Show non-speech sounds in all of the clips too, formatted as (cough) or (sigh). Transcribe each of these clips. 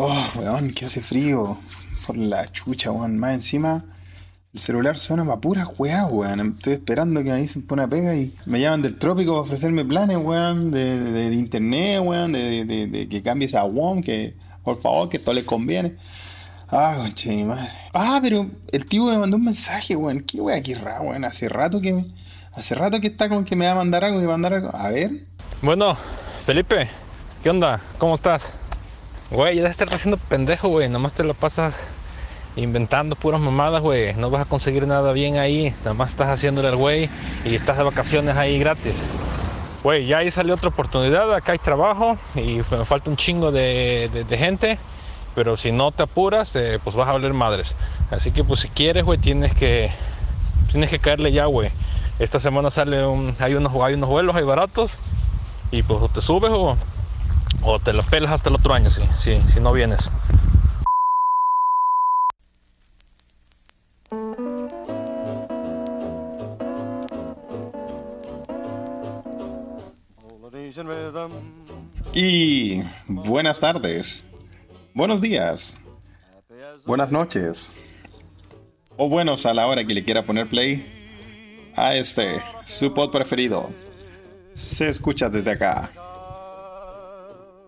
Oh, weón, que hace frío. Por la chucha, weón. Más encima, el celular suena para pura weá, weón. Estoy esperando que me dicen por una pega y me llaman del trópico para ofrecerme planes, weón, de, internet, weón, de, que cambies a WOM, que por favor, que esto les conviene. Ah, conche mi madre. Ah, pero el tío me mandó un mensaje, weón. Qué weá, qué raro, weón. Hace rato que me- hace rato que está con que me va a mandar algo, a mandar algo. A ver. Bueno, Felipe, ¿qué onda? ¿Cómo estás? Güey, ya debes estar haciendo pendejo, güey. Nomás te lo pasas inventando puras mamadas, güey. No vas a conseguir nada bien ahí. Nomás estás haciéndole al güey y estás de vacaciones ahí gratis. Güey, ya ahí salió otra oportunidad. Acá hay trabajo y me falta un chingo de, de- de gente. Pero si no te apuras, eh, pues vas a valer madres. Así que, pues si quieres, güey, tienes que, tienes que caerle ya, güey. Esta semana sale un, hay unos, hay unos vuelos, hay baratos. Y pues te subes o, o te lo pelas hasta el otro año, si, si, si no vienes. Y buenas tardes, buenos días, buenas noches, o buenos a la hora que le quiera poner play a este, su pod preferido. Se escucha desde acá.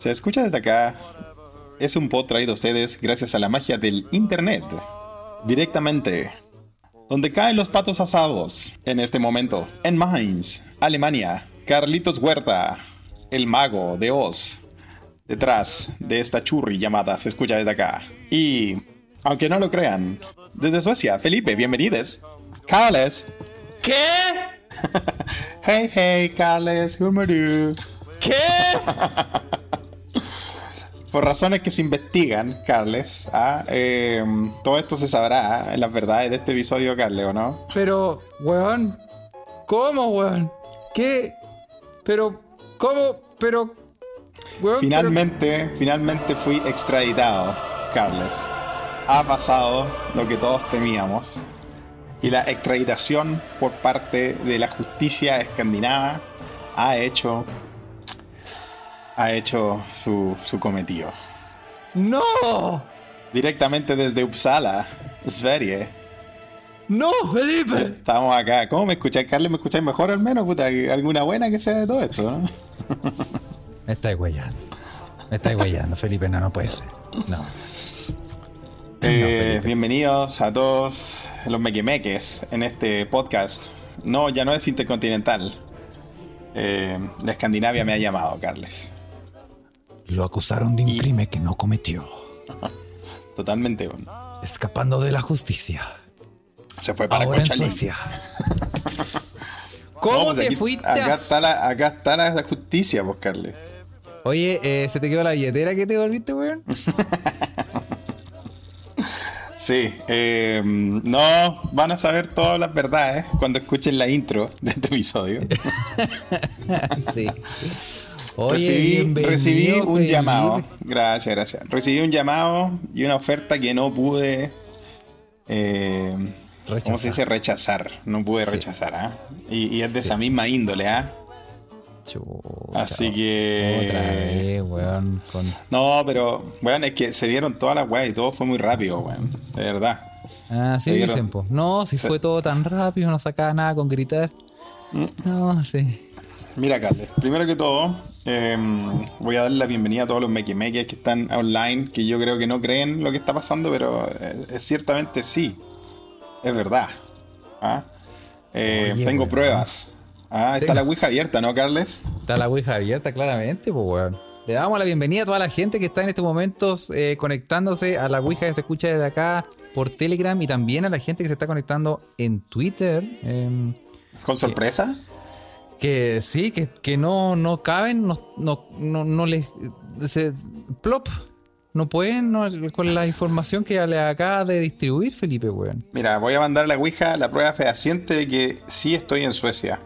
Se escucha desde acá. Es un pod traído a ustedes gracias a la magia del internet. Directamente. Donde caen los patos asados en este momento. En Mainz, Alemania. Carlitos Huerta, el mago de Oz. Detrás de esta churri llamada Se escucha desde acá. Y, aunque no lo crean, desde Suecia, Felipe, bienvenidos. Carles. ¿Qué? (laughs) Hey, hey, Carles, ¿cómo? ¿Qué? (laughs) Por razones que se investigan, Carles, ah, eh, todo esto se sabrá ah, en las verdades de este episodio, Carles, ¿o no? Pero, weón. ¿Cómo, weón? ¿Qué? Pero, ¿cómo? Pero, weón. Finalmente, finalmente fui extraditado, Carles. Ha pasado lo que todos temíamos. Y la extraditación por parte de la justicia escandinava ha hecho. Ha hecho su, su cometido. ¡No! Directamente desde Uppsala, Sverige. ¡No, Felipe! Estamos acá. ¿Cómo me escucháis, Carles? ¿Me escucháis mejor al menos? Puta, alguna buena que sea de todo esto, ¿no? (laughs) Me estáis guayando. Me estáis guayando, Felipe. No, no puede ser. No. Eh, bienvenidos a todos los mequemeques en este podcast. No, ya no es intercontinental. Eh, la Escandinavia me ha llamado, Carles. Lo acusaron de un crimen que no cometió. (laughs) Totalmente. bueno. Escapando de la justicia. Se fue para Ahora en. Suecia. (laughs) No, ¿Cómo pues te aquí- fuiste acá a... está, la, acá está la justicia, pues, Carles. Oye, eh, ¿se te quedó la billetera que te volviste, weón? (laughs) Sí, eh, no, van a saber todas las verdades cuando escuchen la intro de este episodio. sí. Oye, recibí, recibí un Felipe. llamado. Gracias, gracias. Recibí un llamado y una oferta que no pude. eh, ¿Cómo se dice? Rechazar. No pude Sí. rechazar, ¿ah? Y, y es de Sí. esa misma índole, ¿ah? Chuta, Así que- Otra vez, weón. Con... No, pero, bueno, es que se dieron todas las weas y todo fue muy rápido, weón. De verdad. Ah, sí dieron- dicen, po. No, si se- fue todo tan rápido, no sacaba nada con gritar. Mm. No, sí. Mira, Carles, primero que todo, eh, voy a darle la bienvenida a todos los mequimeques que están online, que yo creo que no creen lo que está pasando, pero eh, eh, ciertamente sí. Es verdad. ¿Ah? Eh, Oye, tengo weón. pruebas. Ah, está la Ouija abierta, ¿no, Carles? Está la Ouija abierta, claramente, pues, weón. Le damos la bienvenida a toda la gente que está en estos momentos eh, conectándose a la Ouija que se escucha desde acá por Telegram y también a la gente que se está conectando en Twitter. em, ¿Con sorpresa? Que sí, que, que no, no caben, no, no, no, no les. Se, plop. No pueden no, con la información que le acaba de distribuir Felipe, weón. Mira, voy a mandar a la Ouija la prueba fehaciente de que sí estoy en Suecia.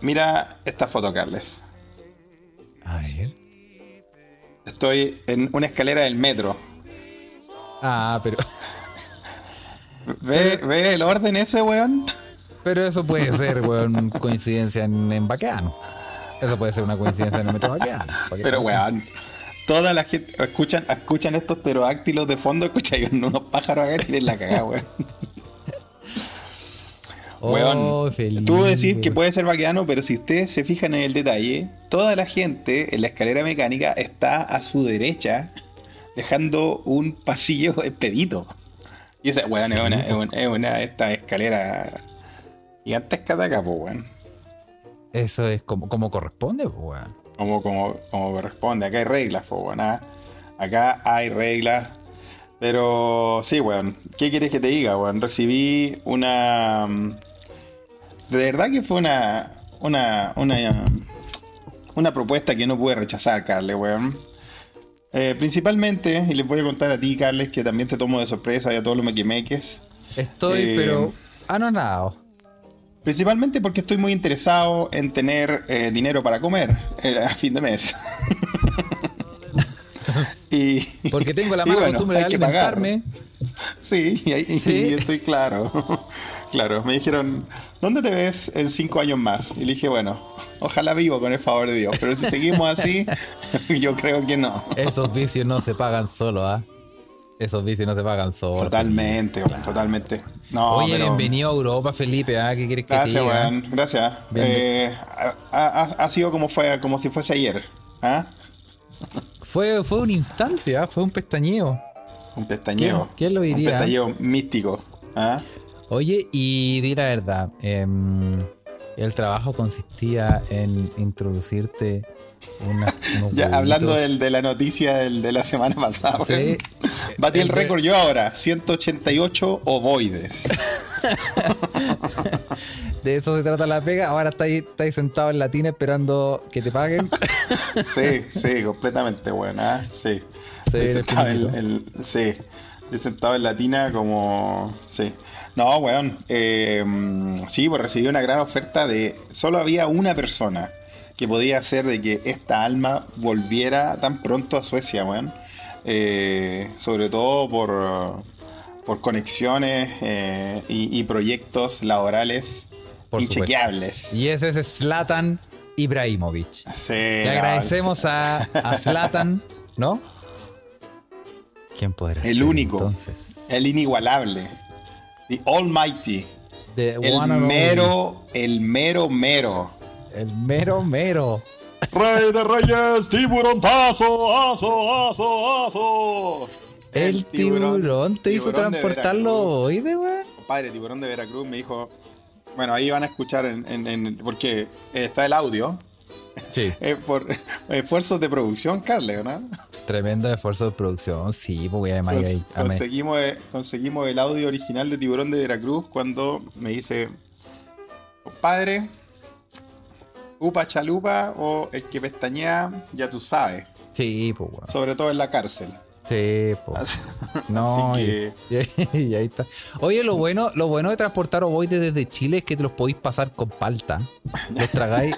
Mira esta foto, Carles. A ver. Estoy en una escalera del metro. Ah, pero. ¿Ve, ve el orden ese, weón? Pero eso puede ser, weón, coincidencia en, en Baqueano. Eso puede ser una coincidencia en el metro Baqueano. Pero, weón. toda la gente. Escuchan, escuchan estos pterodáctilos de fondo, (laughs) escuchan unos pájaros acá y la cagada, weón. Weón, Oh, feliz, tú decís que weón. puede ser vaqueano, pero si ustedes se fijan en el detalle, toda la gente en la escalera mecánica está a su derecha, dejando un pasillo (laughs) expedito. Y esa, weón, es, una, es una- es una- esta escalera gigantesca de acá, pues, weón. Eso es como, como corresponde, pues, weón. Como, como, como corresponde. Acá hay reglas, pues, weón. ah. Acá hay reglas. Pero sí, weón. ¿Qué quieres que te diga, weón? Recibí una. mm, De verdad que fue una. Una. Una. Una propuesta que no pude rechazar, Carles, weón. Eh, principalmente, y les voy a contar a ti, Carles, que también te tomo de sorpresa y a todos los mequimeques. Estoy, Eh, pero anonado. Principalmente porque estoy muy interesado en tener eh, dinero para comer eh, a fin de mes. (laughs) y, Porque tengo la mala bueno, costumbre de alimentarme. Sí, y Sí. estoy claro. (laughs) claro, me dijeron, ¿dónde te ves en cinco años más? Y le dije, bueno, ojalá vivo con el favor de Dios, pero si (laughs) seguimos así, yo creo que no. Esos vicios no se pagan solo, ¿ah? Esos vicios no se pagan solo. Totalmente, weón, totalmente. No, Oye, pero- bienvenido a Europa, Felipe, ¿ah? ¿Qué quieres que Gracias, te diga? Gracias. Eh, ha, ha- sido como fue, como si fuese ayer. ¿ah? Fue, fue un instante, ¿ah? Fue un pestañeo. Un pestañeo. ¿Quién- lo diría? Un pestañeo místico. Oye, y di la verdad, em, el trabajo consistía en introducirte una, Ya, hablando del- de la noticia del- de la semana (laughs) pasada, Sí. Batí el El de- récord yo ahora, 188 ovoides. (laughs) De eso se trata la pega. Ahora estáis, estáis sentado en la tina esperando que te paguen. (laughs) Sí, sí, completamente buena. Sí. Sí, Estoy sentado en, sí. Estoy sentado en la tina como. Sí. No, weón. eh, sí, pues recibí una gran oferta de. Solo había una persona que podía hacer de que esta alma volviera tan pronto a Suecia, weón. Eh, sobre todo por, por conexiones eh, y, y proyectos laborales Por supuesto. inchequeables. Y ese es Zlatan Ibrahimovic. Sí, Le agradecemos a, a Zlatan, (laughs) ¿no? ¿Quién podrá El ser, único. Entonces, El inigualable. The Almighty. The El mero, el mero mero. El mero mero. Rey de Reyes, tiburontazo, aso, aso, aso. El, tiburón, te hizo tiburón transportarlo hoy de weón. Compadre, tiburón de Veracruz me dijo. Bueno, ahí van a escuchar en, en- en- porque está el audio. Sí. (laughs) eh, por esfuerzos de producción, Carle, ¿no? Tremendo esfuerzo de producción. Sí, pues además Cons- ahí, conseguimos, eh, conseguimos el audio original de Tiburón de Veracruz cuando me dice, compadre, upa chalupa o el que pestañea, ya tú sabes, Sí, pues sobre todo en la cárcel. Sí, pues. (laughs) No, así y- que, y, (laughs) y ahí está. Oye, lo bueno, lo bueno de transportar ovoides desde Chile es que te los podéis pasar con palta. Los tragáis,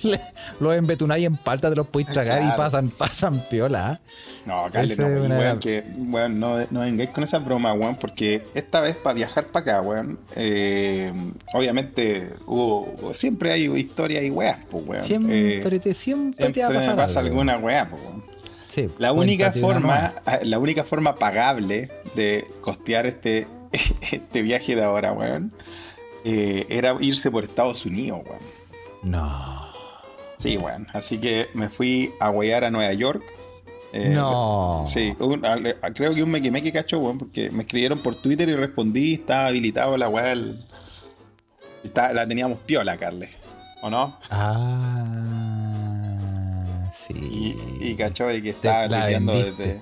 (laughs) los embetunáis en palta, te los podéis tragar y pasan, pasan piola. ¿ah? no, Carle, no, una- weón, que, weón, no, no vengáis con esas bromas, weón, porque esta vez para viajar para acá, weón, eh, obviamente hubo, siempre hay historias y weas, pues, weón. Siempre, Eh, te, siempre, te va a siempre me pasar pasa algo. alguna wea, pues, weón. Sí, La única forma, ah, la única forma pagable de costear este, (laughs) este viaje de ahora, weón, eh, era irse por Estados Unidos, weón. No. Sí, weón. Así que me fui a huear a Nueva York. Eh, no. Sí, un- a- a- creo que un meque meque cacho, weón, porque me escribieron por Twitter y respondí, estaba habilitado la weá. la teníamos piola, Carles. ¿O no? Ah, sí. Y, y cacho de que estaba vendiste. desde.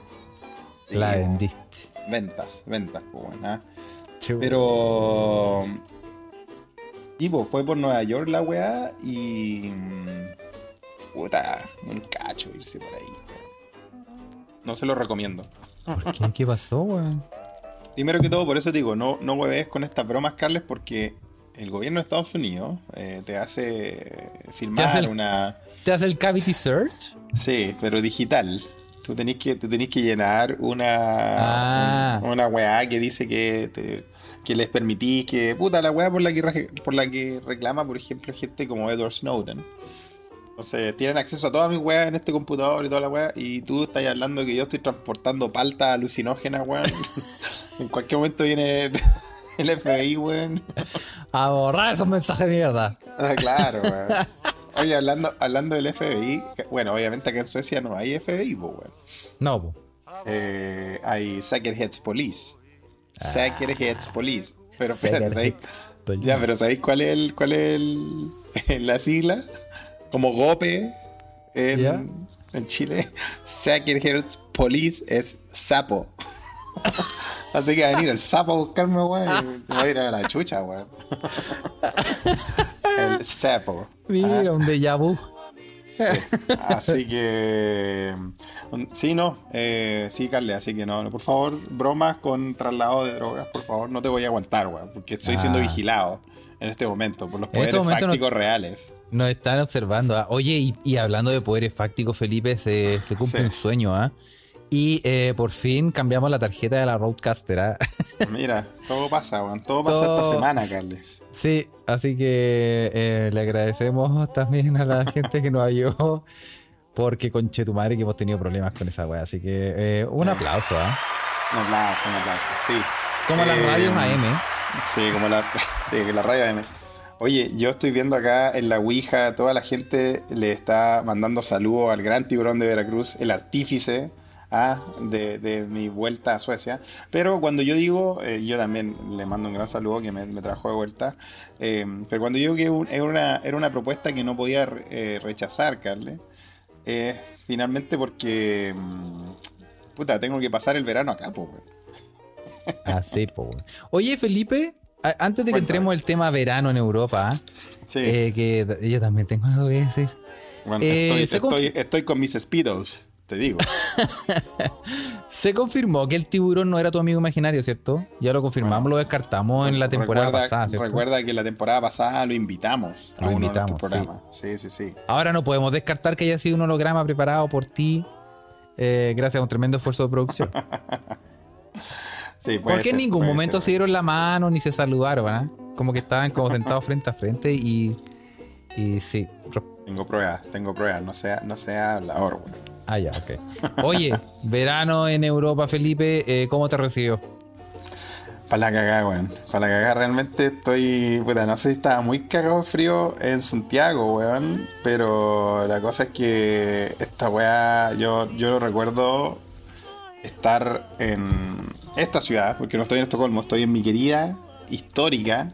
La vendiste. Ventas, ventas, pues, weón, ah. Pero. Y pues fue por Nueva York la weá y. mm, Puta, un cacho irse por ahí. No se lo recomiendo. ¿Por qué? ¿Qué pasó, weón? Primero que todo, por eso te digo, no, no hueves con estas bromas, Carles, porque el gobierno de Estados Unidos eh, te hace el- una. ¿Te hace el cavity search? Sí, pero digital. Tú tenés que, te tenés que llenar una, Ah. un- una weá que dice que, te- que les permitís que. Puta, la weá por la que, por la que reclama, por ejemplo, gente como Edward Snowden. Entonces, tienen acceso a todas mis weas en este computador y toda la wea. Y tú estás hablando que yo estoy transportando palta alucinógena, weón. (laughs) en cualquier momento viene el (laughs) FBI, weón. A borrar esos mensajes de mierda. Ah, claro, weón. (laughs) Oye, hablando, hablando del FBI, que- bueno, obviamente acá en Suecia no hay FBI, pues. No. Eh, hay Säkerhets Police. Säkerhets Police. Pero espérate, ¿sabéis? Police. Ya, pero ¿sabéis cuál es, el, cuál es el, (laughs) la sigla? Como GOPE en, en Chile. Säkerhets Police es sapo. (laughs) Así que va a venir el sapo a buscarme, weón. Me voy a ir a la chucha, weón. (laughs) El sapo. Mira, un déjà vu. (laughs) Así que. mm, Sí, no. Eh, sí, Carle, así que no. Por favor, bromas con traslado de drogas, por favor, no te voy a aguantar, weón. Porque estoy siendo Ah. vigilado en este momento por los En este poderes no- fácticos reales. Nos están observando. ¿ah? Oye, y, y hablando de poderes fácticos, Felipe, se, se cumple Sí. un sueño, ¿ah? Y eh, por fin cambiamos la tarjeta de la Roadcaster, ¿ah? Mira, todo pasa, weón. Todo pasa (laughs) Todo- esta semana, Carle. Sí, así que eh, le agradecemos también a la (laughs) gente que nos ayudó. Porque conche tu madre que hemos tenido problemas con esa weá. Así que eh, un aplauso, ¿ah? Un aplauso, un aplauso. Sí. Como las Eh, radios AM. Sí, como la, (laughs) la radio AM. Oye, yo estoy viendo acá en la Ouija, toda la gente le está mandando saludos al gran tiburón de Veracruz, el artífice ah, de, de mi vuelta a Suecia. Pero cuando yo digo, eh, yo también le mando un gran saludo que me, me trajo de vuelta. eh, pero cuando digo que era una, era una propuesta que no podía eh, rechazar, Carle, finalmente porque, mm, puta, tengo que pasar el verano acá, pues. Así, po. weón. Oye, Felipe, antes de que Cuéntame. entremos el tema verano en Europa, ¿ah? Sí. Eh, que yo también tengo algo que decir. Bueno, estoy, con mis speedos, te digo. (laughs) Se confirmó que el tiburón no era tu amigo imaginario, ¿cierto? Ya lo confirmamos, lo descartamos en la temporada recuerda, pasada, ¿cierto? Recuerda que la temporada pasada lo invitamos. a Lo de invitamos, nuestros programas. Sí, sí, sí. Ahora no podemos descartar que haya sido un holograma preparado por ti, eh, gracias a un tremendo esfuerzo de producción. (laughs) Sí, Porque en ningún momento ser. se dieron la mano ni se saludaron, ¿ah? Como que estaban como sentados frente a frente y. Y sí. Tengo pruebas, tengo pruebas. No sea, no sea hablador, güey. Ah, ya, ok. Oye, verano en Europa, Felipe, eh, ¿cómo te recibió? Para la cagada, weón. Para la cagada, realmente estoy. Puta, no sé si estaba muy cagado de frío en Santiago, weón. Pero la cosa es que esta weá, yo, yo lo recuerdo estar en esta ciudad, porque no estoy en Estocolmo, estoy en mi querida, histórica,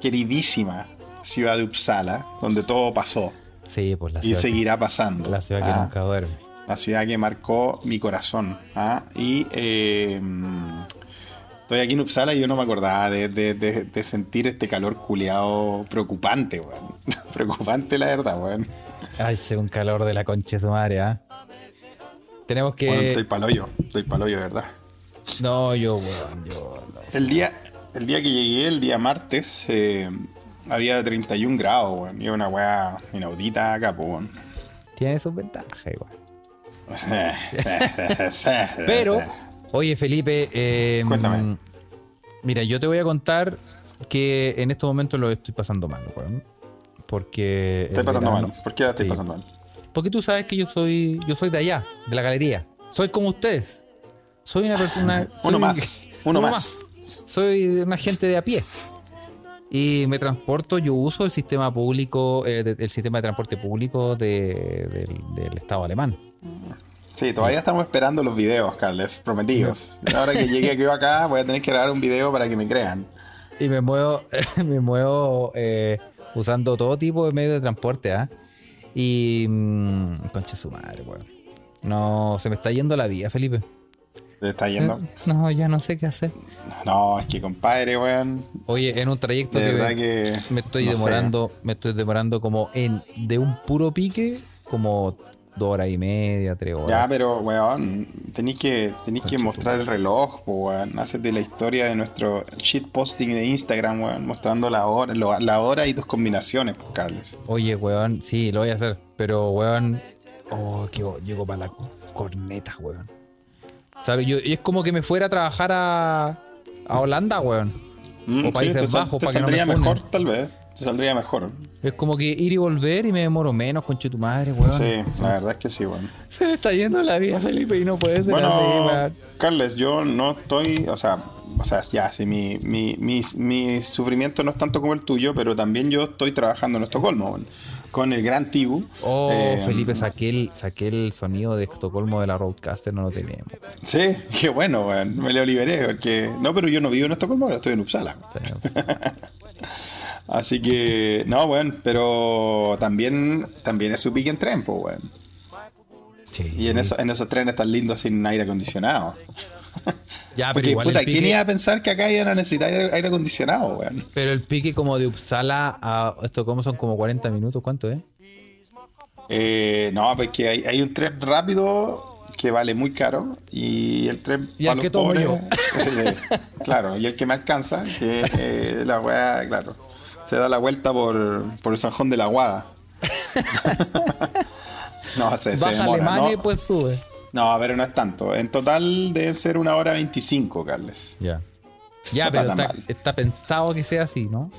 queridísima ciudad de Uppsala, donde todo pasó Sí, pues la y ciudad, seguirá pasando. la ciudad que Ah, nunca duerme. La ciudad que marcó mi corazón. ¿ah? Y eh, estoy aquí en Uppsala y yo no me acordaba de, de- de- de sentir este calor culeado preocupante, weón. (laughs) preocupante la verdad, weón. Ay, según calor de la concha de su madre, ¿ah? Tenemos que. Weón, estoy paloyo, estoy paloyo, verdad. No, yo, weón, yo. no. El día, el día que llegué, el día martes, eh, había 31 grados, weón. Y una weá inaudita acá, weón. Tiene sus ventajas, igual. (laughs) Pero, oye, Felipe, eh, Cuéntame. Mira, yo te voy a contar que en estos momentos lo estoy pasando mal, weón. Porque. Estoy el pasando verano- mal. ¿Por qué la estoy Sí. pasando mal? Porque tú sabes que yo soy. Yo soy de allá, de la galería. Soy como ustedes. Soy una persona. soy- Uno más, uno más. Soy una gente de a pie. Y me transporto, yo uso el sistema público, eh, de- el sistema de transporte público de- del, del Estado alemán. Sí, todavía estamos esperando los videos, Carles, prometidos. Ahora que llegue yo acá, voy a tener que grabar un video para que me crean. Y me muevo, (laughs) me muevo eh, usando todo tipo de medios de transporte, ¿ah? Y. Mmm, concha su madre, weón. No, se me está yendo la vida, Felipe. ¿Te está yendo? No, ya no sé qué hacer. No, es que compadre, weón. Oye, en un trayecto De que que. me estoy no sé. demorando, me estoy demorando como en de un puro pique, como dos horas y media, tres horas. Ya, pero, weón, tenéis que, tenéis que mostrar el reloj, weón. Hacete la historia de nuestro shitposting de Instagram, weón, mostrando la hora, lo- la hora y tus combinaciones, pues, Carles. Oye, weón, sí, lo voy a hacer. Pero, weón, oh, que llego para la corneta, weón. ¿Sabes? Yo, y es como que me fuera a trabajar a, a Holanda, weón. Mm, O Países te sal- Bajos, te para que no me funen. mejor, tal vez. Te saldría mejor. Es como que ir y volver y me demoro menos, conche tu madre, weón. Sí, la verdad es que sí, weón. (laughs) Se me está yendo la vida, Felipe, y no puede ser así, Bueno, weón. Carles, yo no estoy, o sea, o sea, ya, sí, mi, mi, mi, mi sufrimiento no es tanto como el tuyo, pero también yo estoy trabajando en Estocolmo, weón, con el gran Tibu. Oh, Eh, Felipe, saqué el, saqué el sonido de Estocolmo de la Roadcaster, no lo tenemos. Sí, (laughs) qué bueno, weón, me lo liberé, porque, no, pero yo no vivo en Estocolmo, ahora estoy en Uppsala. Tenemos. (laughs) Así que, no, weón, pero también, también es su pique en tren, pues, weón. Sí. Y en, eso, en esos trenes tan lindos sin aire acondicionado. (laughs) Ya, pero Porque, igual puta, el ¿quién iba a pensar que acá iban a necesitar aire, acondicionado, weón? pero el pique como de Uppsala a Estocolmo son como 40 minutos, ¿cuánto es? Eh, no, porque hay, hay un tren rápido que vale muy caro y el tren Y el los que tomo pobres, yo. eh, claro, y el que me alcanza, que eh, la weá, claro, se da la vuelta por, por el Sanjón de la Guada. (laughs) no, se, se Baja demora, Alemania y ¿no? pues sube. No, pero no es tanto. En total debe ser una hora 25, Carles. Ya. Ya, No pero está pensado que sea así, ¿no?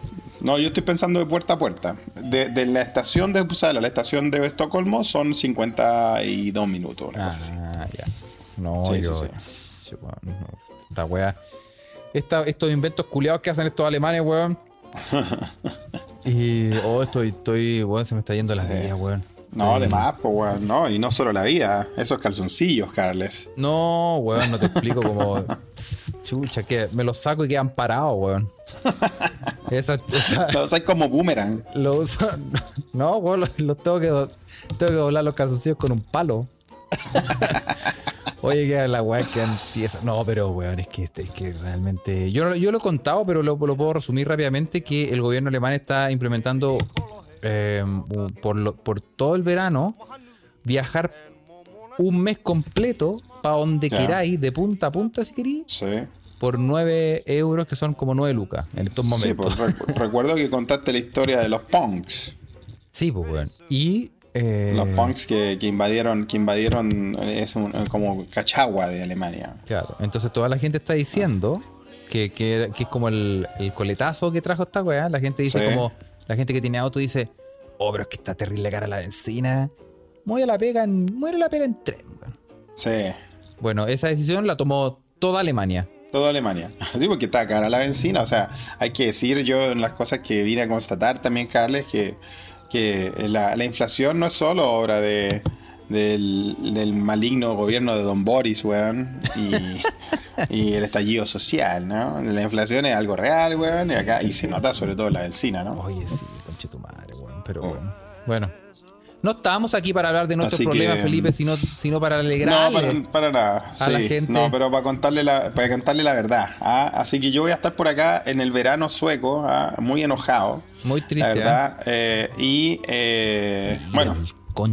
No, yo estoy pensando de puerta a puerta. De, de la estación de Uppsala a la estación de Estocolmo son 52 minutos. una cosa así. Ah, ya. No, Sí, yo. sí, ch, weón, no, esta wea. Esta, estos inventos culiados que hacen estos alemanes, weón. Y. Oh, estoy, estoy, weón, se me está yendo la vida, weón. No, además, pues, weón, no, y no solo la vida, esos calzoncillos, Carles. No, weón, no te explico como. (laughs) Chucha, que me los saco y quedan parados, weón. Esa, esa, (laughs) Los hay como boomerang. lo uso. (laughs) No, weón, los, los tengo que tengo que doblar los calzoncillos con un palo. Oye, que la weá que empieza. No, pero weón, es que, es que realmente. Yo, yo lo he contado, pero lo, lo puedo resumir rápidamente: que el gobierno alemán está implementando eh, por, lo- por todo el verano viajar un mes completo para donde queráis, de punta a punta, si queréis, Sí. por 9 euros, que son como 9 lucas en estos Sí, momentos. pues, recu- recuerdo que contaste la historia de los punks. Sí, pues, weón. Y. eh, Los punks que, que invadieron, que invadieron eh, es un- como Cachagua de Alemania. Claro, entonces toda la gente está diciendo que, que, que es como el, el coletazo que trajo esta weá. La gente dice Sí. como, la gente que tiene auto dice, oh, pero es que está terrible cara la benzina. Muere la pega en, muere la pega en tren, weón. Sí. Bueno, esa decisión la tomó toda Alemania. Toda Alemania. (laughs) Sí, porque está cara la benzina. O sea, hay que decir yo en las cosas que vine a constatar también, Carles, que, que la, la inflación no es solo obra de, del, del maligno gobierno de Don Boris, weón, y, (laughs) y el estallido social, ¿no? La inflación es algo real, weón, y acá, y se nota sobre todo la benzina, ¿no? Oye, sí, conche tu madre, weón. Pero bueno. Bueno. No estábamos aquí para hablar de nuestros Así que, problemas, Felipe, sino, sino para alegrarle. No, para, para nada. a la gente. No, pero para contarle la, para contarle la verdad. ¿ah? Así que yo voy a estar por acá en el verano sueco, ¿ah? muy enojado. Muy triste, La verdad. eh, y eh, bueno,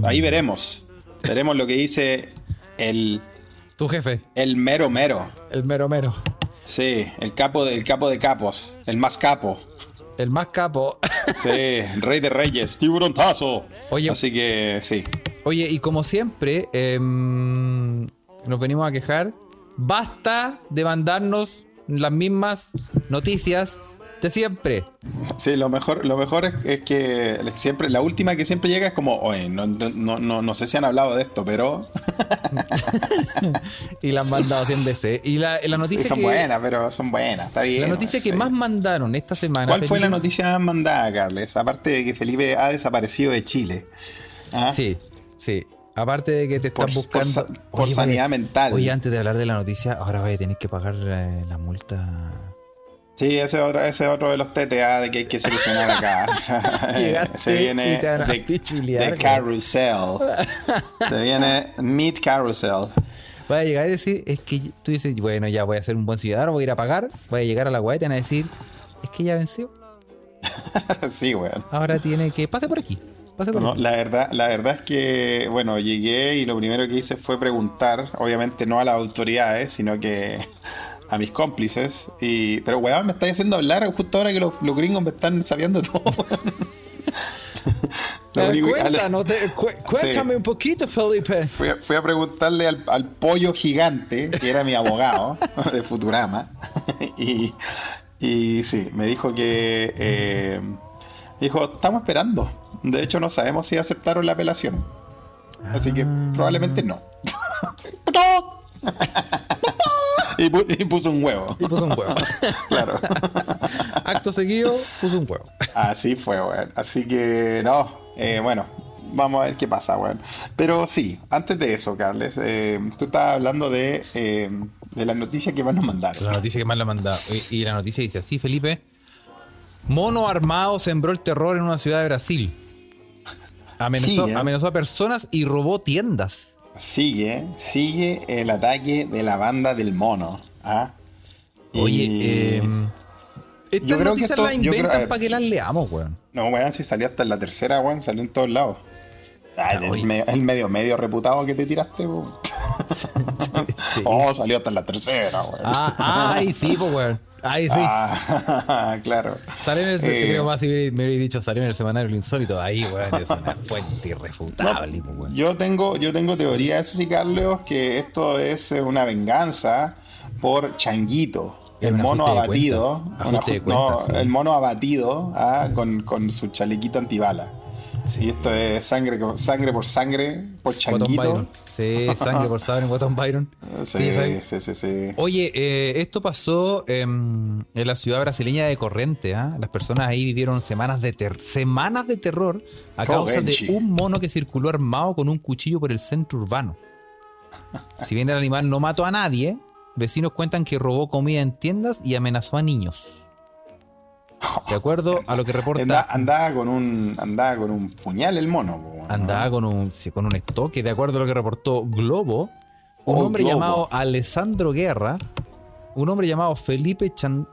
ahí veremos. Veremos lo que dice el, Tu jefe, el mero mero. el mero mero. Sí, el capo, de, el capo de capos. El más capo. El más capo. (laughs) Sí, rey de reyes, tiburontazo. Oye. Así que sí. Oye, y como siempre, em, nos venimos a quejar. Basta de mandarnos las mismas noticias de siempre. Sí, lo mejor, lo mejor es, es que siempre, la última que siempre llega es como, oye, no, no, no, no sé si han hablado de esto, pero (laughs) Y la han mandado 100 veces. Y la, la noticia son que, buenas, pero son buenas, está bien. la noticia que sí. más mandaron esta semana. ¿Cuál fue la noticia más mandada, Carles? Aparte de que Felipe ha desaparecido de Chile. ¿Ah? Sí, sí. Aparte de que te están Por- buscando. por por sanidad mental. Oye, antes de hablar de la noticia, ahora voy a tener que pagar eh, la multa. Sí, ese es otro, ese es otro de los TTA de que hay que solucionar acá. (laughs) (laughs) Se viene de. Carousel. (laughs) Se viene Meet Carousel. Voy a llegar y decir, es que tú dices, bueno, ya voy a ser un buen ciudadano, voy a ir a pagar, voy a llegar a la guay y te van a decir, es que ya venció. sí, weón. Ahora tiene que. Pase por aquí. Pase por No, aquí. la verdad, la verdad es que, bueno, llegué y lo primero que hice fue preguntar, obviamente no a las autoridades, sino que a mis cómplices. Y, pero, weón, me estáis haciendo hablar justo ahora que los, los gringos me están sabiendo todo. (laughs) Cuéntanos, cu- cuéntame un poquito, Felipe. Fui a, fui a preguntarle al, al pollo gigante, que era mi abogado (laughs) de Futurama, (laughs) y, y sí, me dijo que, eh, Dijo, estamos esperando. De hecho, no sabemos si aceptaron la apelación. Así que Ah. probablemente no. (laughs) y, pu- y puso un huevo. Y puso un huevo. (laughs) Claro. (laughs) Acto seguido, puso un huevo. Así fue, weón. Así que, no. eh, bueno, vamos a ver qué pasa, weón. Pero sí, antes de eso, Carles, eh, tú estabas hablando de, eh, de la noticia que van a mandar. La noticia que más la manda. Y, y la noticia dice así, Felipe. Mono armado sembró el terror en una ciudad de Brasil. Amenazó, Sí, ¿eh? amenazó a personas y robó tiendas. Sigue, sigue el ataque de la banda del mono. ¿ah? Oye, eh, Yo estas creo que esto- las yo creo- a inventan para que las leamos, weón. No, weón, si salió hasta en la tercera, weón, salió en todos lados. Ay, el, me- el medio, medio reputado que te tiraste, weón. (laughs) Sí. (laughs) Oh, salió hasta en la tercera, weón. Ah, ay, sí, pues, weón. Ay, sí. Ah, (laughs) claro. Salió en el, te Eh, creo más si me hubiera dicho, salió en el semanario El Insólito. Ahí, weón, es una fuente irrefutable, weón. Yo tengo, yo tengo teoría, eso sí, Carlos, que esto es eh, una venganza por Changuito. El mono abatido. una no, sí. El mono abatido ah, con, con su chalequito antibala. Y esto es sangre, sangre por sangre, por Changuito. Sí, sangre por sangre, Bottom Byron. (laughs) Sí, ¿sabes? sí, sí, sí. Oye, eh, esto pasó em, en la ciudad brasileña de Corrente. ¿ah? Las personas ahí vivieron semanas de, ter- semanas de terror a causa de un mono que circuló armado con un cuchillo por el centro urbano. Si bien el animal no mató a nadie, vecinos cuentan que robó comida en tiendas y amenazó a niños. De acuerdo a lo que reporta, Anda- andaba, con un, andaba con un puñal el mono. ¿no? andaba con un, sí, con un estoque. De acuerdo a lo que reportó Globo, un Oh, hombre Globo. llamado Alessandro Guerra, un hombre llamado Felipe Chan.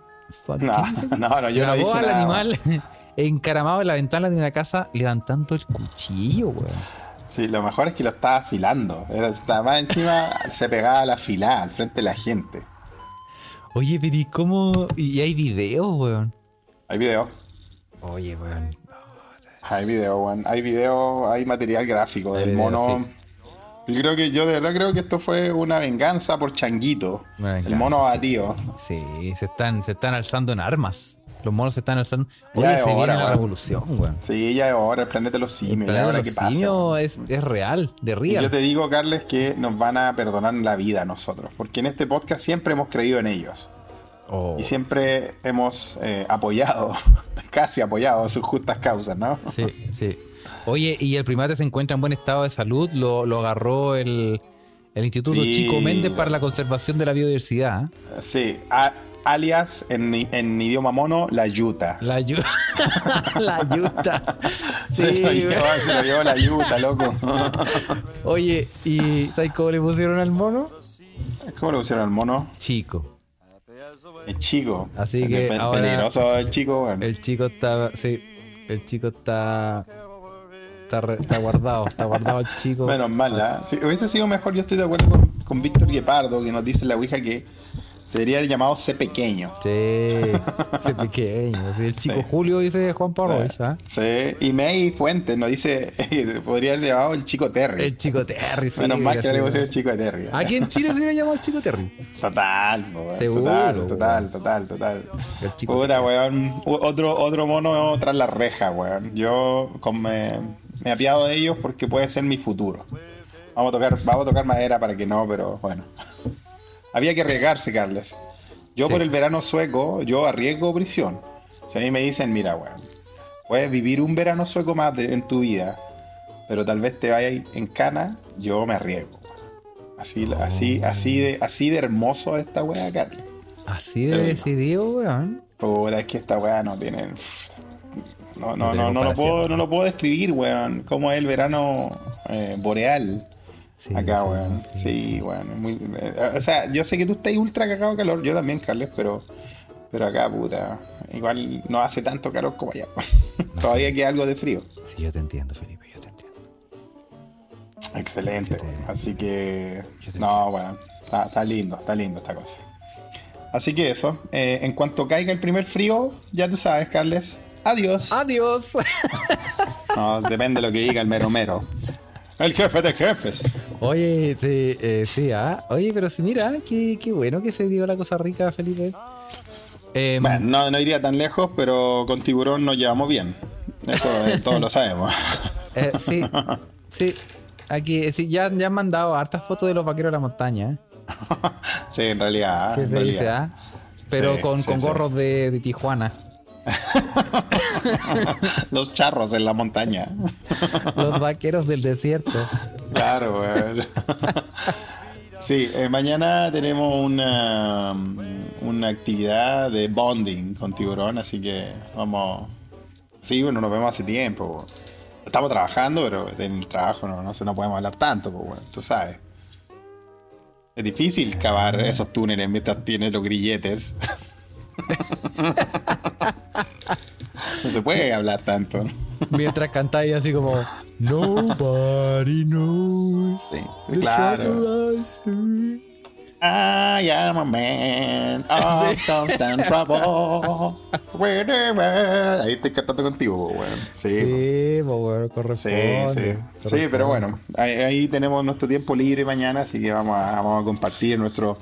fa- ¿qué No, (laughs) no, no, yo no grabó dije al nada, animal (laughs) encaramado en la ventana de una casa levantando el cuchillo, weón. Sí, lo mejor es que lo estaba afilando. Era, estaba más encima, (laughs) se pegaba a la afilada al frente de la gente. Oye, pero ¿y cómo? Y hay videos, weón. Hay video. Oye, weón. Hay video, weón. Hay video, hay material gráfico Hay del video, mono. sí. Yo creo que, yo de verdad creo que esto fue una venganza por Changuito. El mono sí. abatido. Sí, se están, se están alzando en armas. Los monos se están alzando. Oye, Ya se viene hora, la weón. revolución, weón. Sí, ya es ahora, el planeta de los El simios. es, es real, de Y real. yo te digo, Carles, que nos van a perdonar la vida a nosotros. Porque en este podcast siempre hemos creído en ellos. Oh, Y siempre hemos eh, apoyado, (laughs) casi apoyado sus justas causas, ¿no? Sí, sí. Oye, y el primate se encuentra en buen estado de salud. Lo, lo agarró el, el Instituto Sí. Chico Méndez para la conservación de la biodiversidad. Sí, a- alias en, en idioma mono, la yuta. La yuta. (laughs) la yuta. se, Sí, lo llevó, se lo llevó la yuta, loco. Oye, ¿y sabes cómo le pusieron al mono? ¿Cómo le pusieron al mono? Chico. El chico. Así Es que pe- ahora- Peligroso el chico, weón. El chico está. Sí, el chico está. Está, re- está guardado, está guardado el chico. Menos mal, ¿ah? Sí, hubiese sido mejor, yo estoy de acuerdo con, con Víctor Guepardo, que nos dice en la Ouija que se debería haber llamado C pequeño. Sí, ese pequeño. sí, el chico Sí. Julio dice Juan Pablo. ¿ah? Sí, y May Fuentes nos dice, (laughs) podría haberse llamado el chico Terry. El chico Terry, sí. Menos mal que le sido- pusieron el chico Terry. Aquí en Chile se hubiera llamado el chico Terry. Total. Seguro, total, total, total, total. El chico Puta, weón. Otro, otro mono tras la reja, weón. Yo con- me, me apiado de ellos porque puede ser mi futuro. Vamos a tocar, vamos a tocar madera para que no, pero bueno. Había que arriesgarse, Carles. Yo Sí. por el verano sueco, yo arriesgo prisión. Si a mí me dicen, mira, weón, puedes vivir un verano sueco más de- en tu vida, pero tal vez te vayas en cana, yo me arriesgo. Así, así, así de, así de hermoso esta weá, Carles. Así de decidido, weón. Puta, es que esta weá no tiene. No, no, tiene no, no, lo puedo, no lo puedo describir, weón. Cómo es el verano eh, boreal Sí, acá, weón. sí, Sí, weón. muy- eh, o sea, yo sé que tú estás ultra cagado de calor, yo también, Carles, pero, pero acá, puta, igual no hace tanto calor como allá. (laughs) Todavía queda algo de frío. Sí, yo te entiendo, Felipe, yo te entiendo. Excelente. Te- Así que. No, bueno. Está, está lindo, está lindo esta cosa. Así que eso. eh, en cuanto caiga el primer frío, ya tú sabes, Carles. Adiós. Adiós. (laughs) No, depende de lo que diga el mero mero. El jefe de jefes. Oye, sí, eh, sí, ah. Oye, pero sí, mira, qué, qué bueno que se dio la cosa rica, Felipe. Em, Bueno, no, no iría tan lejos, pero con tiburón nos llevamos bien. Eso eh, (laughs) todos lo sabemos. Eh, sí, sí. Aquí, sí, ya, ya han mandado hartas fotos de los vaqueros de la montaña. ¿eh? (laughs) sí, en realidad. ¿Qué en se dice, realidad. ah? Pero Sí, con, sí, con gorros de, de Tijuana. (laughs) Los charros en la montaña. Los vaqueros del desierto. Claro, weón. Sí, eh, mañana tenemos una, una actividad de bonding con tiburón, así que vamos. Sí, bueno, nos vemos hace tiempo. Estamos trabajando, pero en el trabajo no, no, no podemos hablar tanto, pues, weón, tú sabes. Es difícil cavar esos túneles mientras tienes los grilletes. (laughs) no se puede hablar tanto. Mientras cantáis así como Nobody knows Sí, claro. trouble I see". I am a man of Sí. constant trouble. Wherever. Ahí estoy cantando contigo, weón. Sí, Sí, sí, corresponde. sí. Sí, corresponde. pero bueno, ahí, ahí tenemos nuestro tiempo libre mañana, así que vamos a, vamos a compartir nuestro,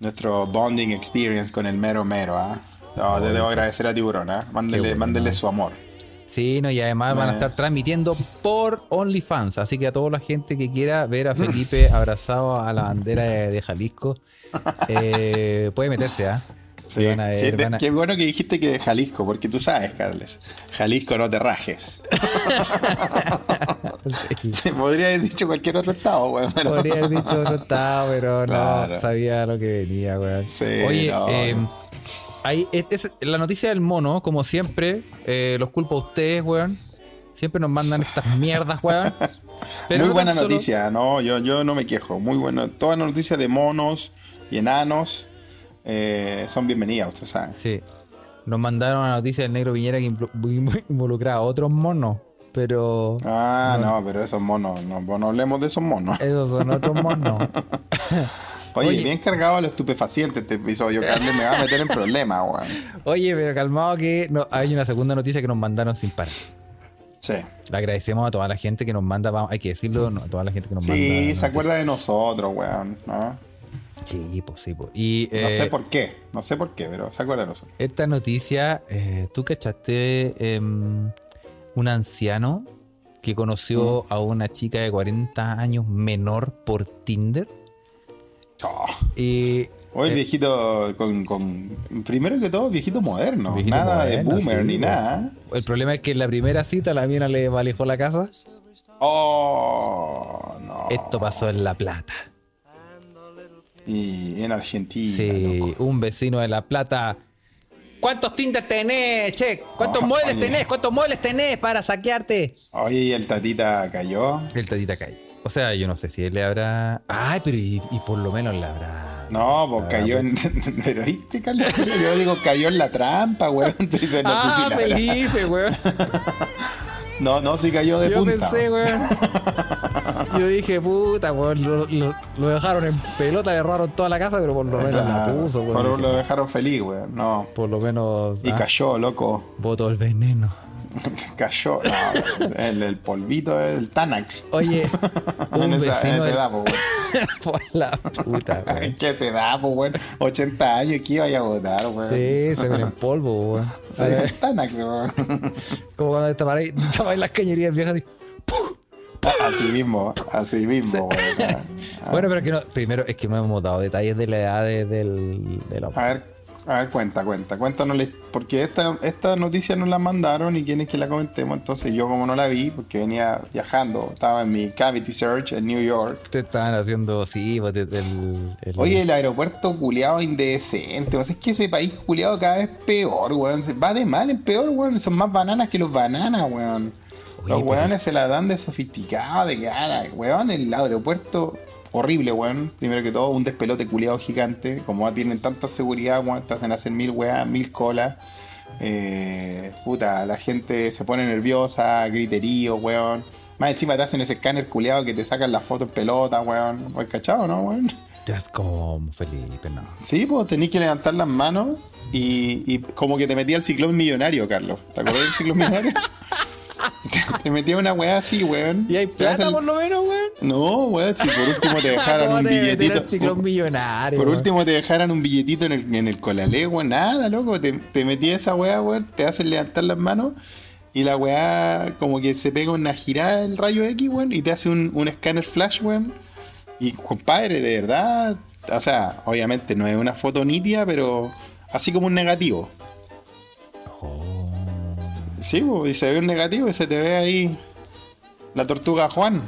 nuestro bonding experience con el mero mero. ¿ah? No, te debo agradecer a Tiburón, ¿ah? Mándele, bueno. mándele su amor. Sí, no, y además van a Eh. estar transmitiendo por OnlyFans. Así que a toda la gente que quiera ver a Felipe (laughs) abrazado a la bandera de, de Jalisco, eh, puede meterse, ¿ah? Sí, Van a ver, sí, de- van a- Qué bueno que dijiste que de Jalisco, porque tú sabes, Carles. Jalisco no te rajes. (laughs) Sí. Se (laughs) podría haber dicho cualquier otro estado, weón. Podría haber (laughs) dicho otro estado, pero Claro. no sabía lo que venía, weón. Oye, no, eh, no. ahí, es, la noticia del mono, como siempre, eh, los culpo a ustedes, weón. Siempre nos mandan estas mierdas, weón. Pero Muy buena solo- noticia, no, yo, yo no me quejo. Muy buena. Todas las noticias de monos y enanos eh, son bienvenidas, usted sabe. Sí. Nos mandaron una noticia del negro Piñera que (laughs) involucraba a otros monos, pero Ah, no, pero esos monos, no, no hablemos de esos monos. (laughs) esos son otros monos. (laughs) Oye, oye. bien cargado a lo estupefaciente este episodio, Carles, me va a meter en problemas, weón. Oye, pero calmado que no, hay una segunda noticia que nos mandaron sin parar. Sí. Le agradecemos a toda la gente que nos manda, vamos, hay que decirlo, a toda la gente que nos manda. Sí, se acuerda de nosotros, weón. ¿no? Sí, pues sí, pues. Y No eh, sé por qué, no sé por qué, pero se acuerda de nosotros. esta noticia, eh, ¿tú cachaste em, un anciano que conoció Mm. a una chica de 40 años menor por Tinder? Oh. Y Hoy Eh, viejito con, con. Primero que todo, viejito moderno. Viejito nada de boomer sí, ni po. nada. El problema es que en la primera cita la mina le valejó la casa. Oh, no. Esto pasó en La Plata. Y en Argentina. Sí, loco. un vecino de La Plata. ¿Cuántos Tinder tenés, che? ¿Cuántos Oh, muebles oye. tenés? ¿Cuántos muebles tenés para saquearte? Oye, y el tatita cayó. El tatita cae. O sea, yo no sé si él le habrá. Ay, pero y, y por lo menos le habrá. No, pues cayó en. (laughs) Pero viste, Carlos. Yo digo, cayó en la trampa, weón. No, sé ah, si Felipe, weón. (laughs) no, no, sí cayó de Yo punta. pensé, weón. (laughs) Yo dije, puta, weón. Lo, lo- lo dejaron en pelota, le erraron toda la casa, pero por lo menos la puso, weón. Dije, lo dejaron feliz, weón. No. Por lo menos. Y ah, cayó, loco. Botó el veneno. (laughs) cayó. No, el, el polvito del Tanax. Oye, (laughs) en un esa, en vecino. esa pues, weón. (laughs) por la puta, weón. ¿En qué se da, pues, weón? 80 años, ¿qué iba a votar, weón? Sí, se ven en polvo, weón. Sí, el Tanax, weón. Como cuando paráis te las cañerías viejas así. Así mismo, así mismo, weón. (laughs) Bueno, pero que no, primero es que no hemos dado detalles de la edad de- del, del hombre. A ver, a ver, cuenta, cuenta. Cuéntanos, porque esta, esta noticia nos la mandaron y quieren que la comentemos. Entonces, yo, como no la vi, porque venía viajando, estaba en mi Cavity Search en New York. Te estaban haciendo, sí, pues, del. el- Oye, el aeropuerto culiado indecente. O sea, es que ese país culiado cada vez peor, weón. Va de mal en peor, weón. Son más bananas que los bananas, weón. Oye, los pero- weones se la dan de sofisticado, de cara, weón. El aeropuerto horrible, weón. Primero que todo, un despelote culiado gigante. Como tienen tanta seguridad, weón, te hacen hacer mil weas, mil colas. Eh, puta, la gente se pone nerviosa, griterío, weón. Más encima te hacen ese escáner culiado que te sacan la foto en pelota, weón. ¿Has cachado, no, weón? Ya es como Felipe, no. Sí, pues tenías que levantar las manos y, y como que te metía el ciclón millonario, Carlos. ¿Te acuerdas del ciclón millonario? (laughs) (laughs) te, metía una weá así, weón. ¿Y hay plata por lo menos, weón? No, weón, si por último te (laughs) dejaran ¿Cómo un te billetito. millonario? Por weón? último te dejaran un billetito en el, en el colalé, weón. Nada, loco. Te, te metía esa weá, weón. Te hacen levantar las manos y la weá como que se pega una girada el rayo X, weón, y te hace un, un escáner flash, weón. Y compadre, de verdad, o sea, obviamente no es una foto nítida, pero así como un negativo. Sí, y se ve un negativo y se te ve ahí la tortuga Juan.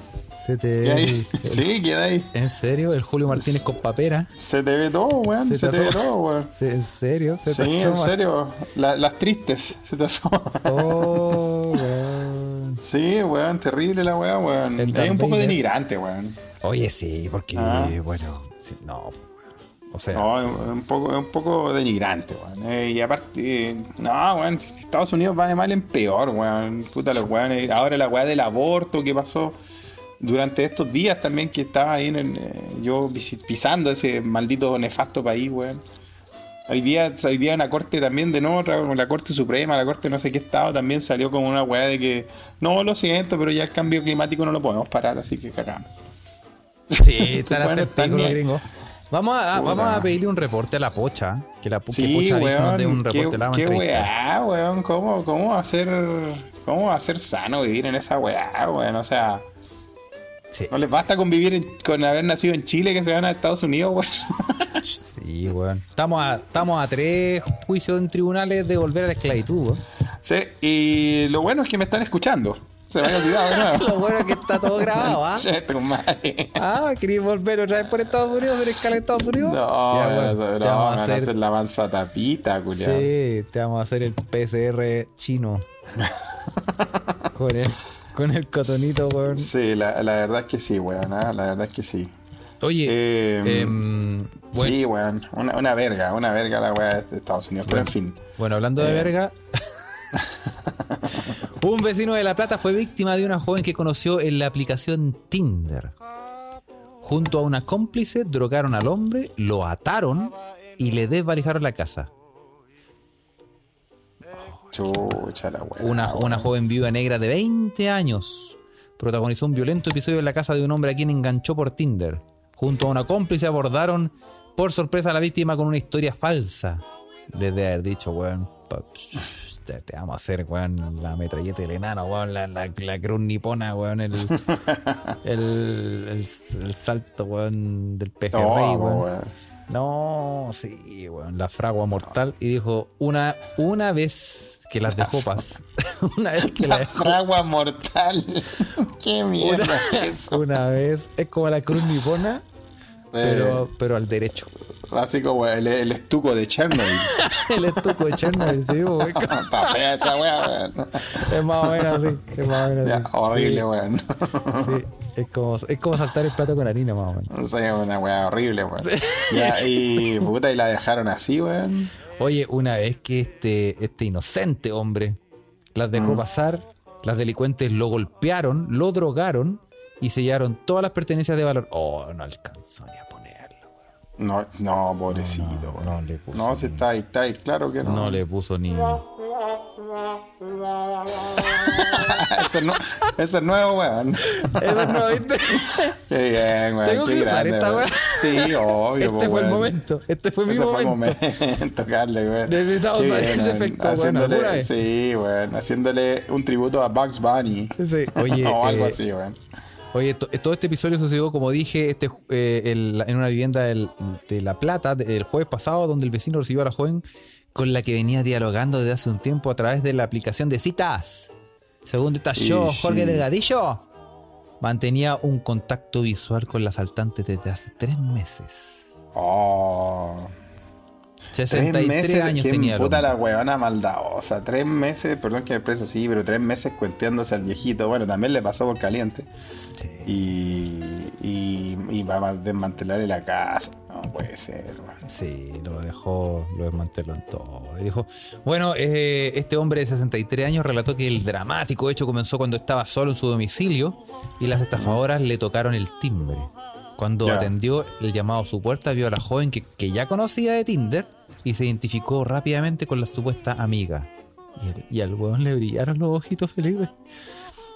Se te Y ahí- el- (laughs) sí, queda ahí. ¿En serio? El Julio Martínez con papera. Se te ve todo, weón. Se, Se te, te ve todo, weón. ¿En serio? Se te Sí, en serio. La- las tristes se te asoman. Oh, weón. Sí, weón, terrible la weá, weón. Es un poco denigrante, weón. Oye, sí, porque, Ah. bueno, sí, no. O sea, No, sí. es un poco, es un poco denigrante, weón. Eh, y aparte, no, weón, Estados Unidos va de mal en peor, weón. Puta los weones. Ahora la weá del aborto que pasó durante estos días también que estaba ahí en el, eh, yo pisando ese maldito nefasto país, weón. Hoy día, hoy día en la corte también, de nuevo, la, corte suprema, la corte no sé qué estado, también salió como una weá de que, no, lo siento, pero ya el cambio climático no lo podemos parar, así que cagamos. Sí, (laughs) están Bueno, hasta el están Vamos a, Puta. vamos a pedirle un reporte a la pocha. Que la po- que Sí, pocha Dix nos dé un weón, qué, reporte. la a qué entrevistar. weá, weón, ¿cómo, cómo va a ser, cómo va a ser sano vivir en esa weá, weón, o sea, Sí, no les basta con vivir en- con haber nacido en Chile que se van a Estados Unidos, weón. (laughs) sí, weón. Estamos a, estamos a tres juicios en tribunales de volver a la esclavitud, weón. Sí, y lo bueno es que me están escuchando, se me había olvidado de nuevo. (laughs) Lo bueno es que está todo grabado, ¿ah? (laughs) Che, tu madre. Ah, ¿querés volver otra vez por Estados Unidos? ¿Hacer escala en Estados Unidos? No, Ya, no, te vamos a hacer. hacer la mansa tapita, culiao. Sí, te vamos a hacer el PCR chino. (laughs) con, el, con el cotonito, weón. Sí, la, la verdad es que sí, weón, ah, la verdad es que sí. Oye, Eh, bueno, Sí, weón, una, una verga, una verga la weá de Estados Unidos, pero en fin. bueno, hablando de eh. verga. Un vecino de La Plata fue víctima de una joven que conoció en la aplicación Tinder. Junto a una cómplice, drogaron al hombre, lo ataron y le desvalijaron la casa. Chucha la weá. Una, una joven viuda negra de 20 años protagonizó un violento episodio en la casa de un hombre a quien enganchó por Tinder. Junto a una cómplice abordaron por sorpresa a la víctima con una historia falsa. Desde haber dicho, weón, te, te vamos a hacer, weón, la metralleta del enano, weón, la, la, la cruz nipona, weón, el, (laughs) el, el, el salto, weón, del pejerrey, No, weón. weón. No, sí, weón, la fragua mortal. Y dijo, una, una vez que las dejó paz. (laughs) una vez que la La dejó. fragua mortal. (laughs) ¿Qué mierda es eso? Una vez. Es como la cruz nipona, pero, pero al derecho. Así como el, el estuco de Chernobyl. (laughs) El estuco de Chernobyl, sí, (laughs) weón. Está fea esa weá, weón. Es más o menos así. Es más o menos Ya, así. horrible, weón. Sí, sí. Es como, es como saltar el plato con harina, más o menos. Sea, una weá horrible, weón. Ya, y puta, y la dejaron así, weón. Oye, una vez que este, este inocente hombre las dejó pasar, las delincuentes lo golpearon, lo drogaron y sellaron todas las pertenencias de valor. Oh, no alcanzó ni a. No, no, pobrecito, weón. no le puso No, si ni- está ahí, está ahí, claro que no. No le puso ni. (laughs) ese, es ese es nuevo, weón. Eso no, ¿viste? (laughs) Qué bien, weón. Tengo qué que usar grande, esta weón. Sí, obvio, Este po, fue el weón. momento. Este fue mi Ese fue el momento. momento, Carle, weón. Necesitaba Qué usar bien, ese weón. efecto, weón, Haciéndole- vez. Sí, weón. Haciéndole un tributo a Bugs Bunny. Sí, Oye, (laughs) o algo eh, así, weón. Oye, to- todo este episodio sucedió, como dije, este, eh, el- en una vivienda del- de La Plata el jueves pasado, donde el vecino recibió a la joven con la que venía dialogando desde hace un tiempo a través de la aplicación de citas. Según detalló sí. Jorge Delgadillo, mantenía un contacto visual con la asaltante desde hace tres meses. Oh. 63 tres meses, años tenía. puta la weona maldadosa. Tres meses, perdón que me exprese así, pero tres meses cuenteándose al viejito. Bueno, también le pasó por caliente. Sí. Y, y, y va a desmantelarle la casa. No puede ser, weón. Sí, lo dejó, lo desmanteló en todo. Y dijo, bueno, eh, este hombre de 63 años relató que el dramático hecho comenzó cuando estaba solo en su domicilio y las estafadoras le tocaron el timbre. Cuando atendió el llamado a su puerta, vio a la joven que, que ya conocía de Tinder y se identificó rápidamente con la supuesta amiga. Y, el- y al huevón le brillaron los ojitos felices.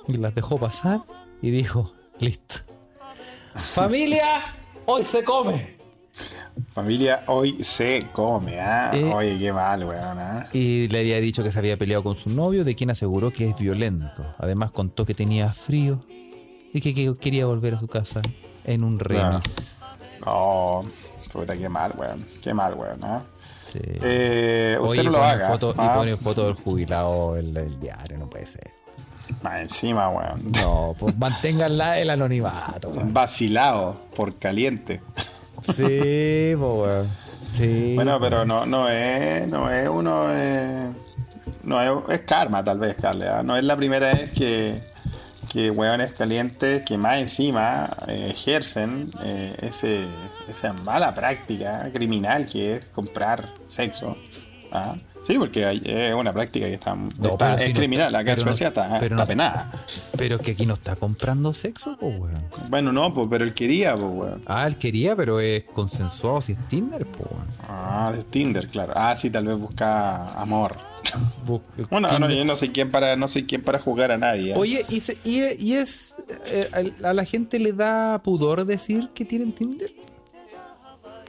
Y las dejó pasar y dijo, listo. Familia, hoy se come. Familia hoy se come, ¿ah? Eh. Oye, qué mal, weón, ¿ah? Y le había dicho que se había peleado con su novio, de quien aseguró que es violento. Además contó que tenía frío y que, que quería volver a su casa en un remis. Oh, puta, qué mal, weón. Qué mal, weón, ¿ah? Sí. Eh, usted Oye, no lo haga. foto, ¿ah? y pone foto del jubilado en el diario, no puede ser. Más encima, weón. No, pues manténganla el anonimato, weón. Vacilado por caliente. Sí, pues, weón. Sí. Bueno, pero no, no es, no es uno, eh, no es, es karma tal vez, Carle, ¿ah? no es la primera vez que, que hueones calientes que más encima eh, ejercen eh, ese, esa mala práctica criminal que es comprar sexo. ¿ah? Sí, porque hay- es una práctica que está, está- pero es si no criminal, está- acá en no- está, pero está no- penada. Pero es que aquí no está comprando sexo, pues, weón. Bueno, no, pues, pero él quería, pues, weón. Ah, él quería, pero es consensuado si es Tinder, pues, weón. Ah, de Tinder, claro. Ah, sí, tal vez busca amor. Bu- Bueno, no, yo no soy quien para, no soy quien para jugar a nadie. ¿eh? Oye, ¿y, se- y, y es. eh, a, a la gente le da pudor decir que tienen Tinder?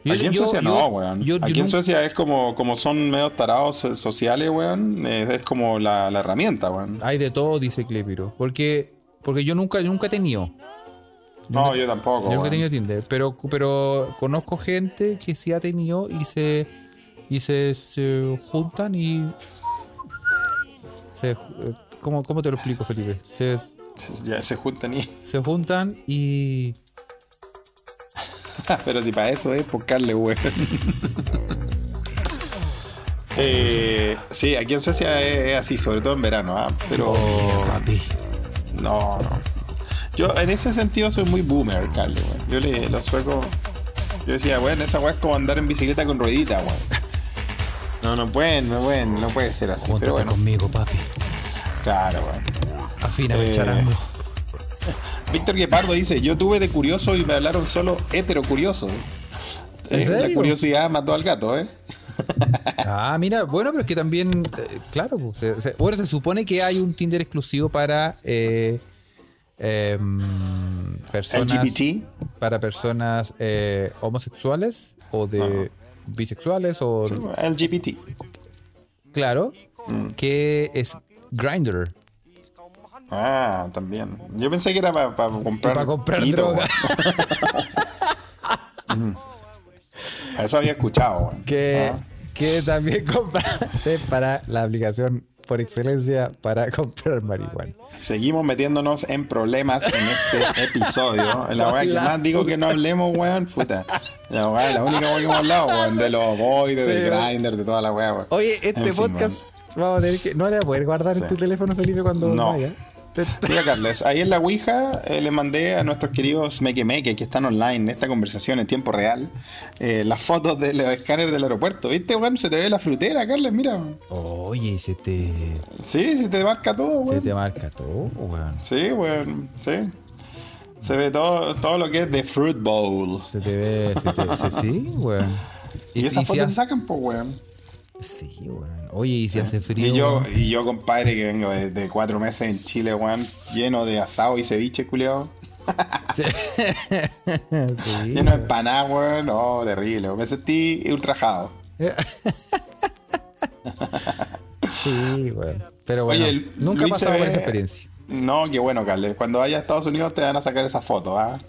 Yo- Aquí en yo- Suecia yo- no, weón. yo- yo Aquí en Suecia es como, como son medio tarados eh, sociales, weón. Es, es como la, la herramienta, weón. Hay de todo, dice Clepiro. Porque, porque yo nunca, yo nunca he tenido. No, yo tampoco. Yo nunca he tenido Tinder. Pero, pero conozco gente que sí ha tenido y se. Y se, se juntan y. Se, eh, ¿cómo, ¿Cómo te lo explico, Felipe? Se, Ya se juntan y. (laughs) se juntan y. (laughs) Pero si para eso es buscarle, weón. (laughs) Eh, sí, aquí en Suecia es, así, sobre todo en verano, ¿ah? Pero. Papi. No, no. Yo en ese sentido soy muy boomer, Carlos, weón. Yo le, los suecos. Yo decía, weón, esa weá es como andar en bicicleta con ruedita, weón. No, no pueden, no pueden, no puede ser así. Júntate Pero bueno, conmigo, papi. claro, weón. Afíname el Eh, charango. (laughs) Víctor Guepardo dice, yo tuve de curioso y me hablaron solo heterocuriosos. ¿En Eh, La curiosidad mató al gato, ¿eh? (laughs) Ah, mira, bueno, pero es que también, eh, claro, pues, se- se- bueno, se supone que hay un Tinder exclusivo para eh, em, personas, LGBT. para personas homosexuales o de bisexuales o, LGBT. claro, Mm. que es Grinder Ah, también. Yo pensé que era para comprar. para comprar pito, droga. (laughs) Eso había escuchado, que, Ah. que también (laughs) compraste para la aplicación por excelencia para (laughs) comprar marihuana. Seguimos metiéndonos en problemas en este (laughs) episodio. La weá que más digo que no hablemos, weón, puta. La weá, la única weá que hemos hablado, weón, de los boys, del Sí, weón. grinder, de toda la weá, weón. Oye, este En fin, podcast vamos a tener que. No le voy a poder guardar en Sí. tu teléfono, Felipe, cuando No. vaya. Mira, Carles, ahí en la Ouija eh, le mandé a nuestros queridos Meque Meque que están online en esta conversación en tiempo real eh, las fotos de los escáneres del aeropuerto. ¿Viste, weón? Se te ve la frutera, Carles, mira. Oye, se te. Sí, se te marca todo, Se weón. te marca todo, weón. Sí, weón, sí. Se ve todo, todo lo que es de Fruit Bowl. Se te ve. Se te, se- sí, weón. (laughs) Y, esas fotos se sacan, pues, weón. Sí, weón. Oye, y si hace frío. Y yo, y yo, compadre, que vengo de, de cuatro meses en Chile, weón, lleno de asado y ceviche, culiao. Sí. (laughs) Sí, Lleno de paná, weón. Oh, terrible. Me sentí ultrajado. (laughs) Sí, weón. Pero bueno, Oye, nunca Luis pasado por esa experiencia. No, qué bueno, Carles. Cuando vayas a Estados Unidos te van a sacar esa foto, ¿ah?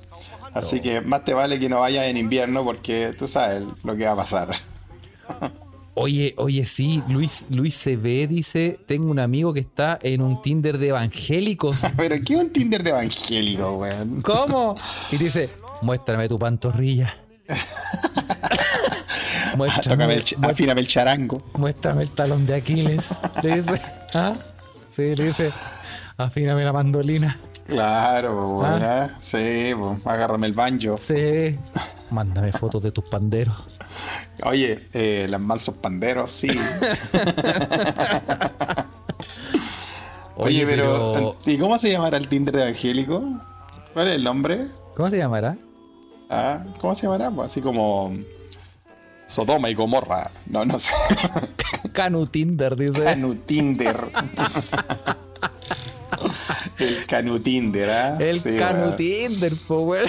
Así que más te vale que no vayas en invierno porque tú sabes lo que va a pasar. (laughs) Oye, oye, sí, Luis, Luis CB dice, tengo un amigo que está en un Tinder de evangélicos. (laughs) Pero ¿qué es un Tinder de evangélico, weón? ¿Cómo? Y dice, muéstrame tu pantorrilla. (laughs) muéstrame, el, el charango. muéstrame el talón de Aquiles. Le dice, (laughs) ¿ah? Sí, le dice, afíname la mandolina. Claro, weón. ¿ah? Sí, pues, agárrame el banjo. Sí. Mándame fotos de tus panderos. Oye, eh, las mansos panderos, sí. (laughs) Oye, pero, ¿Y cómo se llamará el Tinder de evangélico? ¿Cuál es el nombre? ¿Cómo se llamará? Ah, ¿Cómo se llamará? Pues así como. Sodoma y Gomorra. No, no sé. (laughs) Canu Tinder, dice. Canu Tinder. (laughs) el Canu Tinder, ¿ah? El Sí, Canu. Tinder, po, weón.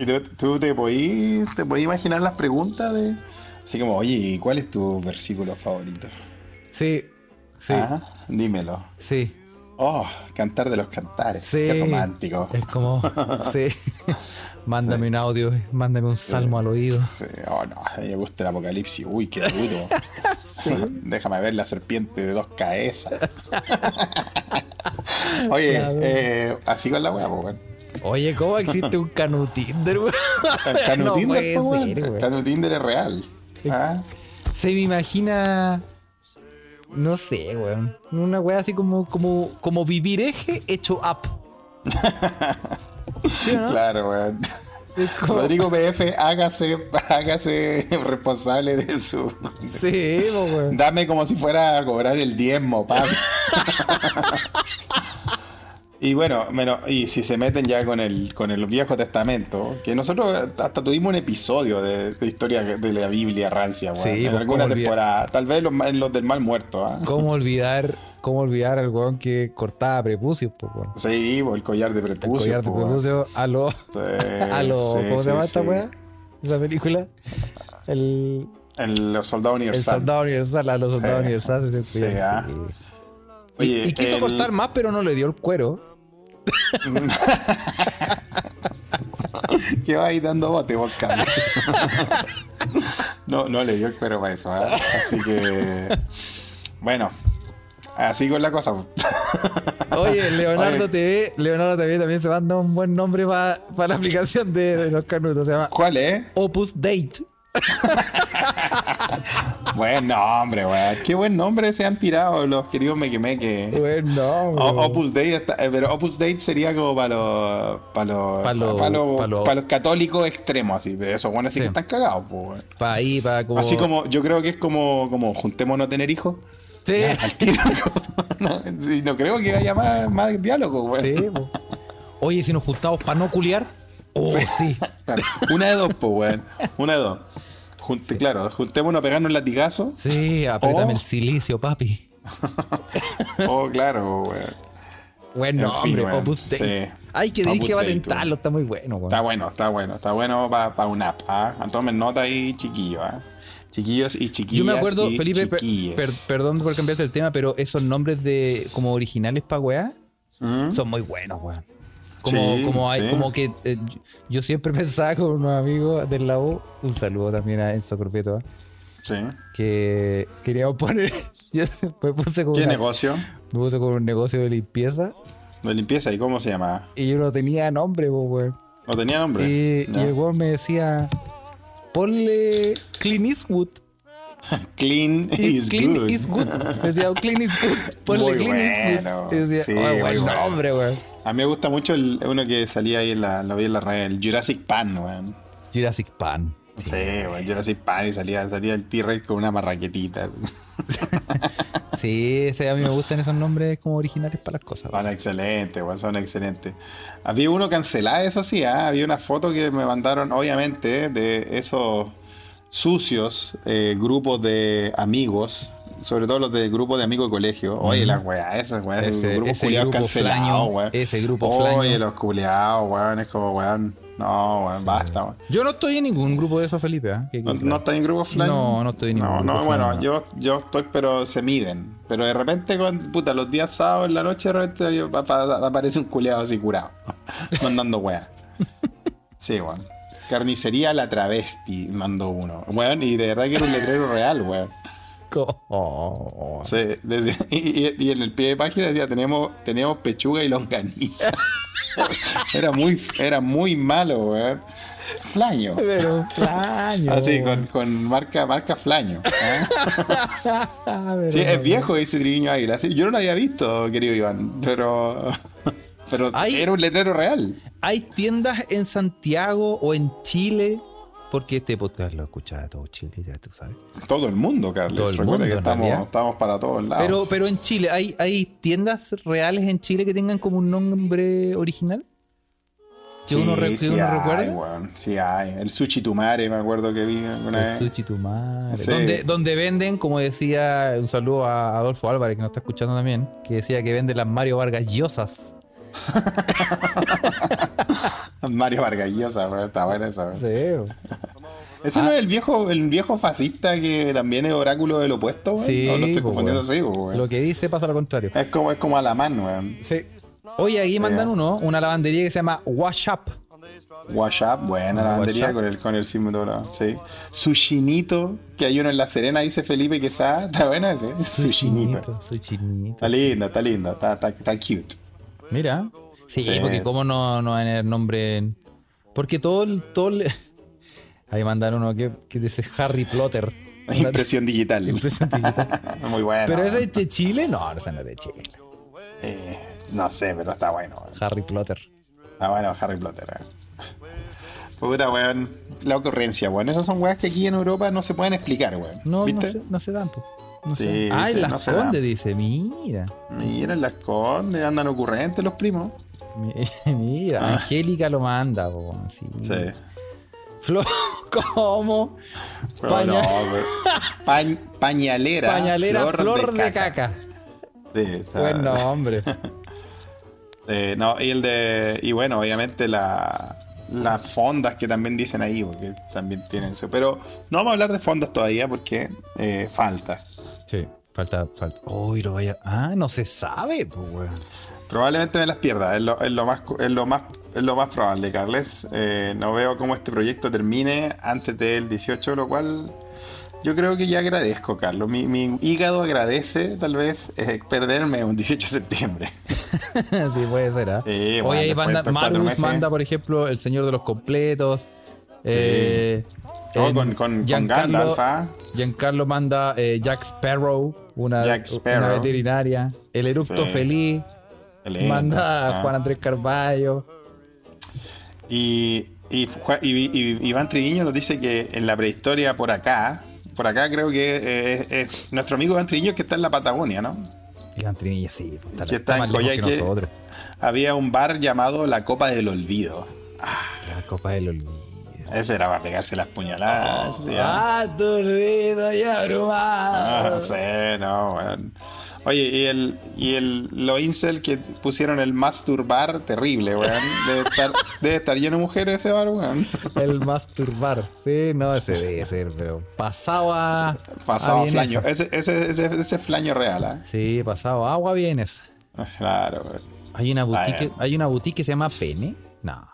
¿Y tú, tú te podías te imaginar las preguntas de. Así como, oye, ¿y cuál es tu versículo favorito? Sí, sí, Ah, dímelo. sí. Oh, cantar de los cantares. Sí. Qué romántico. Es como, (laughs) sí. mándame un audio, mándame un salmo al oído. Sí, oh, no, a mí me gusta el apocalipsis. Uy, qué duro. (laughs) (laughs) Déjame ver la serpiente de dos cabezas. Oye, eh, así con la wea, pues, weón. Oye, ¿cómo existe un canutinder, weón? (laughs) El Canu No Tinder, puede po, weón. ser, El weón. Canu Tinder es real. Ah, Se me imagina. No sé, weón. Una wea así como, como, como vivir eje hecho up. (laughs) ¿Sí o no? Claro, weón. Como- Rodrigo PF, hágase, hágase responsable de su. Sí, weón. Dame como si fuera a cobrar el diezmo, papi. (laughs) Y bueno, bueno, y si se meten ya con el, con el Viejo Testamento, que nosotros hasta tuvimos un episodio de, de historia de la Biblia rancia, weón, Sí, en pues, alguna olvidar- temporada. Tal vez los, los del mal muerto, ¿ah? ¿Cómo olvidar, cómo olvidar al weón que cortaba prepucios, po, weón? Sí, pues, el collar de El prepucio. collar de pues, weón. prepucio a lo. Sí, (laughs) a lo. sí, ¿Cómo se sí, llama esta weá? Esa película. El, El los soldados el universal. soldado universal, a los soldados Sí. universales. ah. Oye, y, y quiso el- cortar más, pero no le dio el cuero. (laughs) que va ahí dando bote, vos, Carlos. no, no le dio el cuero para eso, ¿ah? Así que. Bueno, así con la cosa. Oye, Leonardo Oye. TV, Leonardo TV también se manda un buen nombre para la aplicación de, de los canutos. Se llama ¿Cuál es? Opus Date. (laughs) Buen nombre, weón. Qué buen nombre se han tirado los queridos Mequemeque. Buen nombre. O- Opus Dei, está- eh, pero Opus Dei sería como para los para los Pa' los- pa' pa' católicos extremos, así. Pero esos buenos sí, que están cagados, pues. Para ahí, para como. Así como, yo creo que es como, como juntémonos a tener hijos. (laughs) Sí. No, creo que haya más, más diálogo, weón. Sí. Oye, si nos juntamos para no culiar. Oh, sí. Claro, Una de dos, pues, weón. Una de dos. Junte, Claro, juntémonos a pegarnos latigazos. Sí, apriétame Oh. el silicio, papi. (laughs) Oh, claro, weón. Buen En nombre, fin, weón. Opus Date. Sí. Ay, que Opus que Date, patentarlo, weón. está muy bueno, weón. Está bueno, está bueno, está bueno para una app. ¿ah? Tomen nota ahí, chiquillos. ¿ah? Chiquillos y chiquillas. Yo me acuerdo, Felipe, per- chiquilles. per- perdón por cambiarte el tema, pero esos nombres de como originales para weá son muy buenos, weón. Como. Sí, como, hay, sí. como que eh, yo- siempre (laughs) pensaba con unos amigos del la U, un saludo también a Enzo Corpeto, ¿ah? Sí. que queríamos poner. (laughs) Yo me puse con, ¿Qué una- negocio? me puse con un negocio de limpieza De limpieza, ¿y cómo se llama? y yo no tenía nombre, weón. ¿No tenía nombre? Y, No. y el weón me decía: ponle Clean Eastwood. (laughs) Clean Is is clean good. is good. Decía, clean is good. Ponle Muy clean is bueno. good. Y decía, Sí, oh, buen nombre, weón. A mí me gusta mucho el, uno que salía ahí en la, lo vi en la red, el Jurassic Pan, weón. Jurassic Pan. Sí, weón, Jurassic Pan y salía, salía el T-Rex con una marraquetita. (laughs) Sí, ese, a mí me gustan esos nombres como originales para las cosas. Son excelentes, weón, son excelentes. Había uno cancelado, eso sí, ¿ah? había una foto que me mandaron, obviamente, de esos sucios eh, grupos de amigos, sobre todo los de grupos de amigos de colegio. Oye, las weas, esas weas, Ese- grupos ese grupo flaño, weón. ese grupo Oye, flaño. los culiados, weón, es como, weón, no, weón, basta, weón. Yo no estoy en ningún grupo de esos, Felipe. Que- ¿No, que- no estás en grupo flaño? No, no estoy en ningún No, no, grupo bueno, flaño. yo, yo estoy, pero se miden. Pero de repente, puta, los días sábados en la noche, de repente yo- pa- pa- aparece un culeado así curado, (laughs) mandando weá. Sí, weón. Carnicería la travesti, mandó uno. Weón, y de verdad que era un letrero real, weón. Oh. Sí, decía- y, en el pie de página decía, tenemos, tenemos pechuga y longaniza. (laughs) era, muy, era muy malo, weón. Flaño. Pero flaño. Así, con, con marca, marca flaño. pero (laughs) Sí, es viejo ese Triviño Águila. Sí, yo no lo había visto, querido Iván, pero. (laughs) Pero era un letrero real. Hay tiendas en Santiago o en Chile, porque este podcast lo escucha de todo Chile, ya tú sabes. Todo el mundo, Carlos. Todo el Recuerda mundo, que estamos, estamos para todos lados. Pero, pero en Chile, ¿hay, ¿hay tiendas reales en Chile que tengan como un nombre original? Que Sí, uno, re- que sí uno hay, recuerda. Sí, hay. El Sushi Tumare, me acuerdo que vi alguna El vez. sushi tu madre. Sí. Donde, donde venden, como decía, un saludo a Adolfo Álvarez, que nos está escuchando también, que decía que vende las Mario Vargas Llosas. (laughs) Mario Vargas Llosa, está bueno eso. Sí. Ese no es el viejo, el viejo fascista que también es oráculo del opuesto, weón. Sí, No, lo estoy pues, confundiendo así, pues, weón. Lo que dice pasa lo contrario. Es como, es como Alamán, weón. Sí. Oye, aquí mandan uno, una lavandería que se llama Wash Up. Wash Up, buena la bandería Wash Up. con el, con el símbolo dorado, sí. Sushinito, que hay uno en La Serena, dice Felipe Quesada. Está bueno ese. Sushinito. Soy chinito. Está lindo, está lindo, está, está, está cute. Mira. Sí, Sí. porque cómo no, no van a tener nombre en- Porque todo el... Todo el- Ahí mandaron uno que, que dice Harry Potter. (laughs) Impresión digital. Impresión digital. (laughs) Muy bueno. ¿Pero ese es de Chile? No, esa no es de Chile. Eh, no sé, pero está bueno. Harry Potter. Está bueno Harry Potter. weón. Puta, weón. La ocurrencia, weón. Esas son weas que aquí en Europa no se pueden explicar, weón. No, no ¿Viste? se, no se dan. No Sí, dan. Ah, Las no Condes dice, mira. Mira, las condes andan ocurrentes los primos. Mi- (laughs) Mira, Angélica lo manda, po. Sí. Ah. Sí. Flor, (laughs) ¿cómo? Paña- no, pañalera. Pañalera flor, de, caca. Sí, está- Buen nombre. (laughs) Eh, no, y el de. Y bueno, obviamente la, las fondas que también dicen ahí, porque también tienen eso. Pero no vamos a hablar de fondas todavía porque eh, falta. Sí, falta, falta. Uy, lo vaya. Ah, no se sabe, pues, weón. Probablemente me las pierda, es lo, es lo más es lo más es lo más probable, Carles. Eh, no veo cómo este proyecto termine antes del 18, lo cual yo creo que ya agradezco, Carlos. Mi, mi hígado agradece tal vez eh, perderme un 18 de septiembre. (laughs) sí, puede ser, ¿ah? Sí, bueno, Oye, ahí después manda, Marus manda, por ejemplo, El Señor de los Completos. Eh, Oh, en con- con- con Giancarlo- Gandalf, ¿ah? Giancarlo manda eh, Jack Sparrow, una, Jack Sparrow. una veterinaria. El Eructo Sí. Feliz. Manda a Ah. Juan Andrés Carballo. Y, y, Ju- y- y- Iván Triguiño nos dice que en la prehistoria por acá, por acá creo que es, es nuestro amigo Iván Triguiño que está en la Patagonia, ¿no? Iván Trinilla, sí, pues, está, Que está en lejos que Coyhaique. nosotros. Había un bar llamado La Copa del Olvido. La Copa del Olvido. Ese era para pegarse las puñaladas. sí, ¿ah? Aturdido y abrumado. Ah, sí, no, weón. Oye, y el, y el lo incel que pusieron el masturbar, terrible, weón. Debe estar, (laughs) debe estar lleno de mujeres ese bar, weón. El masturbar. Sí, no, ese debe ser, pero pasado a. Pasado a flaño. Ese, ese, ese, ese flaño real, ¿ah? Sí, pasado agua vienes. Claro, weón. Hay una boutique, hay una boutique que se llama Pene. No,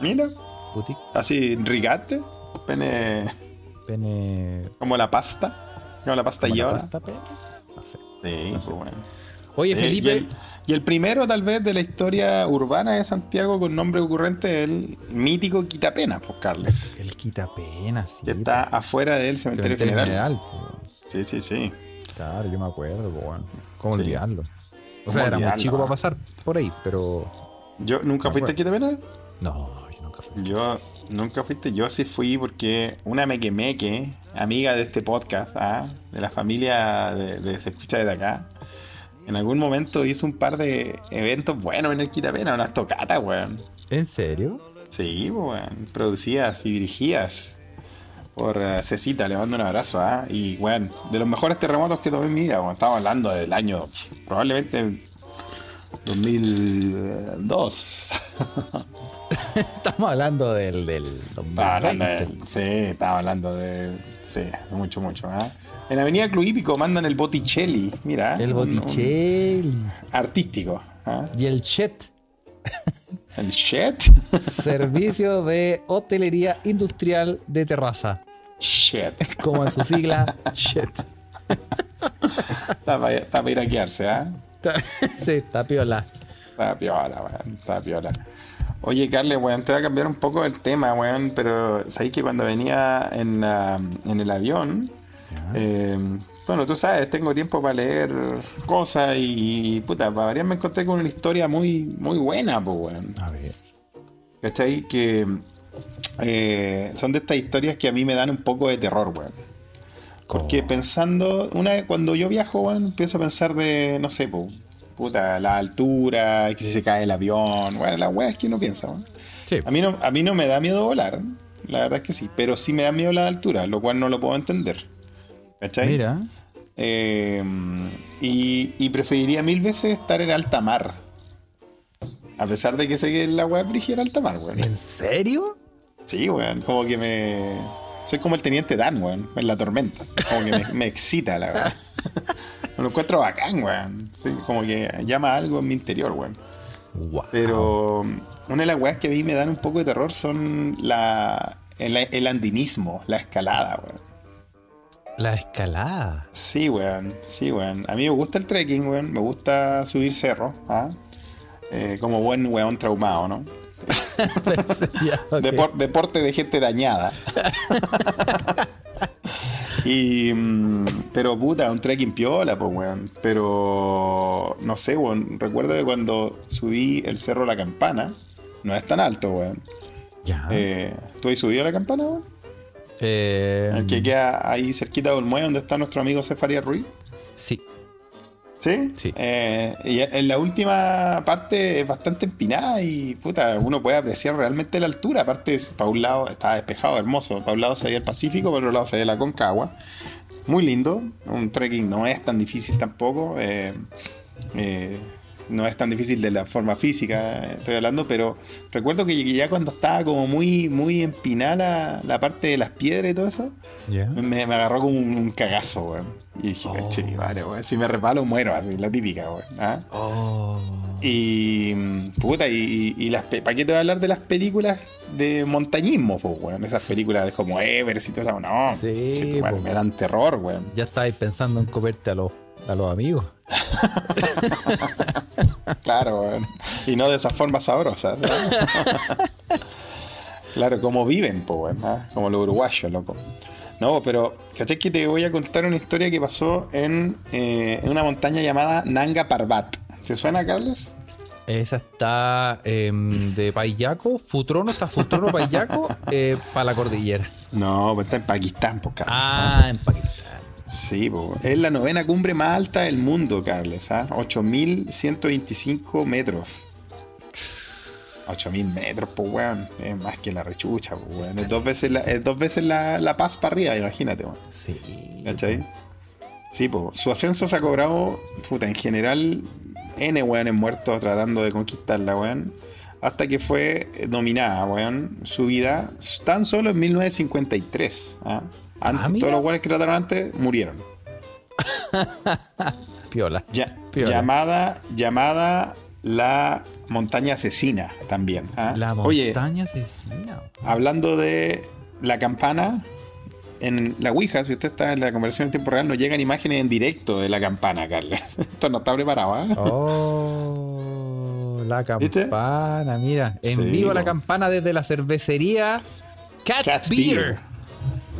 Mira, boutique así, rigate, pene, Pene. como la pasta, como la pasta ¿cómo la llora. pasta Pene? No sé. Sí, pues, bueno. Oye, Sí, Felipe. Y el, y el primero, tal vez, de la historia urbana de Santiago con nombre ocurrente, el mítico Quitapena, pues, Carles. El quitapena, sí. Que está afuera del cementerio Cementerio general. general. Sí, sí, sí. Claro, yo me acuerdo, po, bueno. ¿Cómo Sí. olvidarlo? O ¿Cómo sea, era muy chico para pasar por ahí, pero. Yo nunca fuiste a Quitapena. No, yo nunca fui. Yo nunca fuiste. Yo sí fui porque una mequemeque, amiga de este podcast, ¿ah? de la familia de, de Se Escucha desde acá, en algún momento hizo un par de eventos buenos en el Quitapena, unas tocatas, weón. ¿En serio? Sí, weón. Producidas y dirigidas por eh, Cecita, le mando un abrazo, ¿ah? Y, weón, de los mejores terremotos que tomé en mi vida, weón. Estamos hablando del año, probablemente 2002. (laughs) Estamos hablando del, del Estaba hablando 2020. de, sí, estaba hablando de. Sí, mucho, mucho. ¿ah? En Avenida Club Hípico mandan el Botticelli, mira. El un- un Botticelli. artístico. ¿ah? Y el Chet. (laughs) El Shed. Servicio de hotelería industrial de terraza. Shed. Como en su sigla, Chet. (laughs) Está para, está para ir a ¿ah? sí, está piola. Está piola, weón. Está piola. Oye, Carle, weón, te voy a cambiar un poco el tema, weón, pero sabéis que cuando venía en, en el avión, eh, bueno, tú sabes, tengo tiempo para leer cosas y, puta, para variar me encontré con una historia muy, muy buena, pues, weón. A ver. ¿Cachai? Que eh, son de estas historias que a mí me dan un poco de terror, weón. Porque pensando, una vez cuando yo viajo, weón, empiezo a pensar de, no sé, po, puta, la altura, que si se cae el avión, bueno, las weas que uno piensa, weón. Sí. A mí, no, a mí no me da miedo volar, la verdad es que sí, pero sí me da miedo la altura, lo cual no lo puedo entender. ¿Cachai? Mira. Eh, y, y preferiría mil veces estar en alta mar. A pesar de que sé que la weá es en alta mar, weón. ¿En serio? Sí, weón. Como que me. Soy como el teniente Dan, weón, en la tormenta. Como que me, me excita, la verdad. (laughs) Me lo encuentro bacán, weón. Sí, como que llama algo en mi interior, weón. Wow. Pero una de las weas que a mí me dan un poco de terror son la, el, el andinismo, la escalada, weón. La escalada. Sí, weón, sí, weón. A mí me gusta el trekking, weón. Me gusta subir cerro, ¿ah? Eh, como buen weón traumado, ¿no? (laughs) Ya. Depor- deporte de gente dañada. (laughs) y. mm, Pero puta, un trekking piola, pues, weón. Pero. No sé, weón. Recuerdo que cuando subí el cerro La Campana, no es tan alto, weón. Ya. Eh, ¿Tú has subido a la campana, weón? Eh, El que queda ahí cerquita del muelle donde está nuestro amigo Cefaria Ruiz. sí. ¿Sí? Sí. Eh, y en la última parte es bastante empinada y puta, uno puede apreciar realmente la altura. Aparte, para un lado estaba despejado, hermoso. Para un lado se veía el Pacífico, para otro lado se veía la Concagua. Muy lindo. Un trekking no es tan difícil tampoco. eh, eh, no es tan difícil de la forma física, estoy hablando, pero recuerdo que ya cuando estaba como muy, muy empinada la, la parte de las piedras y todo eso, me agarró como un, un cagazo, weón. Y dije, Oh. che, vale, weón, si me resbalo muero, así, la típica, weón. ¿ah? Oh. Y, puta, y, y las, ¿para qué te voy a hablar de las películas de montañismo, pues, weón? Esas películas como Everest y todo eso, no, Sí, che, me dan terror, weón. Ya estabais pensando en comerte a los, a los amigos. (laughs) Claro, weón. Y no de esas formas sabrosas. (laughs) ¿sabes? claro, como viven, pues, weón. ¿ah? Como los uruguayos, loco. No, pero, ¿cachai que te voy a contar una historia que pasó en, eh, en una montaña llamada Nanga Parbat? ¿Te suena, Carlos? Esa está em, de Payaco, Futrono, está Futrono, Payaco, eh, para la cordillera. No, pues está en Pakistán, pues, Carlos. Ah, en Pakistán. Sí, po. es la novena cumbre más alta del mundo, Carles. ¿ah? 8.125 metros. 8.000 metros, pues, weón. Es más que la rechucha, pues, weón. Es dos veces la, es dos veces la, la paz para arriba, imagínate, weón. Sí. ¿Cachai? Sí, pues. Su ascenso se ha cobrado, puta, en general, N weones muertos tratando de conquistarla, weón. Hasta que fue eh, dominada, weón. Su vida tan solo en 1953. ¿ah? Antes, Ah, mira. todos los weones que trataron antes murieron. (laughs) Piola. Ya- Piola. llamada, llamada la montaña asesina también. ¿ah? La Oye, montaña asesina. hablando de la campana, en la Ouija, si usted está en la conversación en tiempo real, nos llegan imágenes en directo de la campana, Carlos. (laughs) Esto no está preparado, ¿ah? Oh, la ¿Viste? campana, mira. En Sí, vivo la campana desde la cervecería Cat's, Cat's Beer. Beer.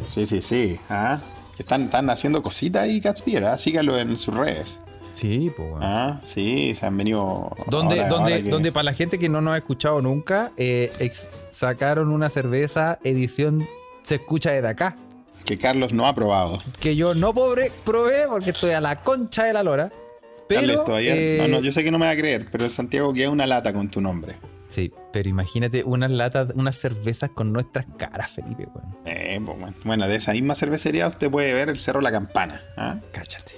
Sí, sí, sí. ¿ah? Están, están haciendo cositas ahí, Cat's Beer, ¿ah? Síganlo en sus redes. Sí, pues bueno. ¿ah? Sí, se han venido. Donde, ahora- donde, ahora que- donde para la gente que no nos ha escuchado nunca, eh, ex- sacaron una cerveza edición Se escucha desde acá. Que Carlos no ha probado. Que yo no pobre, probé porque estoy a la concha de la lora. Pero. Carles, todavía. eh, No, no, yo sé que no me va a creer, pero en Santiago queda una lata con tu nombre. Sí, pero imagínate unas latas, unas cervezas con nuestras caras, Felipe, weón. Eh, pues, bueno. Bueno, de esa misma cervecería usted puede ver el Cerro La Campana. ¿ah? Cáchate.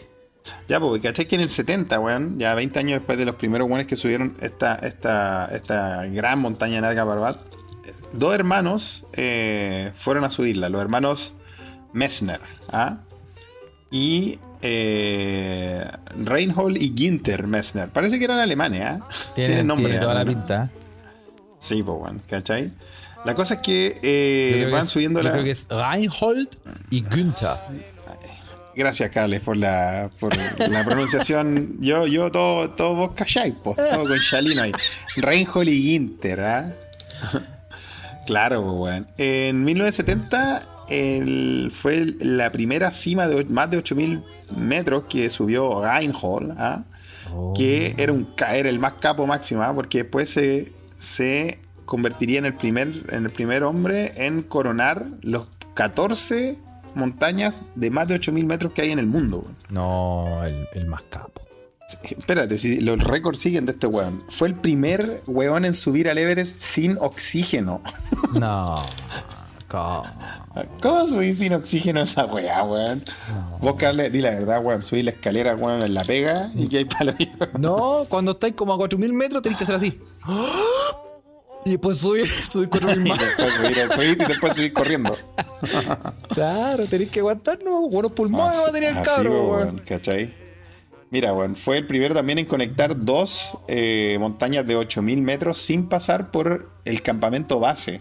Ya, porque caché que en el 70, weón, ya 20 años después de los primeros weones que subieron esta, esta, esta gran montaña larga Barbat, eh, dos hermanos eh, fueron a subirla, los hermanos Messner. ¿ah? Y eh, Reinhold y Günther Messner. Parece que eran alemanes, ¿ah? (laughs) Tiene, nombre tiene toda la pinta. Sí, pues, bueno, ¿cachai? La cosa es que eh, creo que van es- subiendo yo la. creo que es Reinhold y Günther. Gracias, Carles, por la, por la pronunciación. Yo, yo, todo, todo vos calláis, pues, todo con Shalino ahí. Reinhold y Ginter, ¿ah? Claro, pues, weón. En 1970 el- fue la primera cima de más de 8000 metros que subió Reinhold, ¿ah? Oh. que era un era el más capo máximo, ¿ah? porque después se, se convertiría en el primer en el primer hombre en coronar los 14 montañas de más de 8000 metros que hay en el mundo. No, el, el más capo. Espérate, si los récords siguen de este weón. Fue el primer weón en subir al Everest sin oxígeno. (laughs) No. ¿Cómo? ¿Cómo subir sin oxígeno esa weá, weón? Vos, Carle, di la verdad, weón. Subir la escalera, weón, en la pega y que hay para No, cuando estáis como a 4000 metros tenés que hacer así. (laughs) Y después subir, subir 4000 y más. después subir, subir y después subir corriendo. (laughs) Claro, tenés que aguantarnos. Buenos pulmones va a tener el cabro, weón, weón. ¿cachai? Mira, weón, fue el primero también en conectar dos eh, montañas de 8000 metros sin pasar por el campamento base.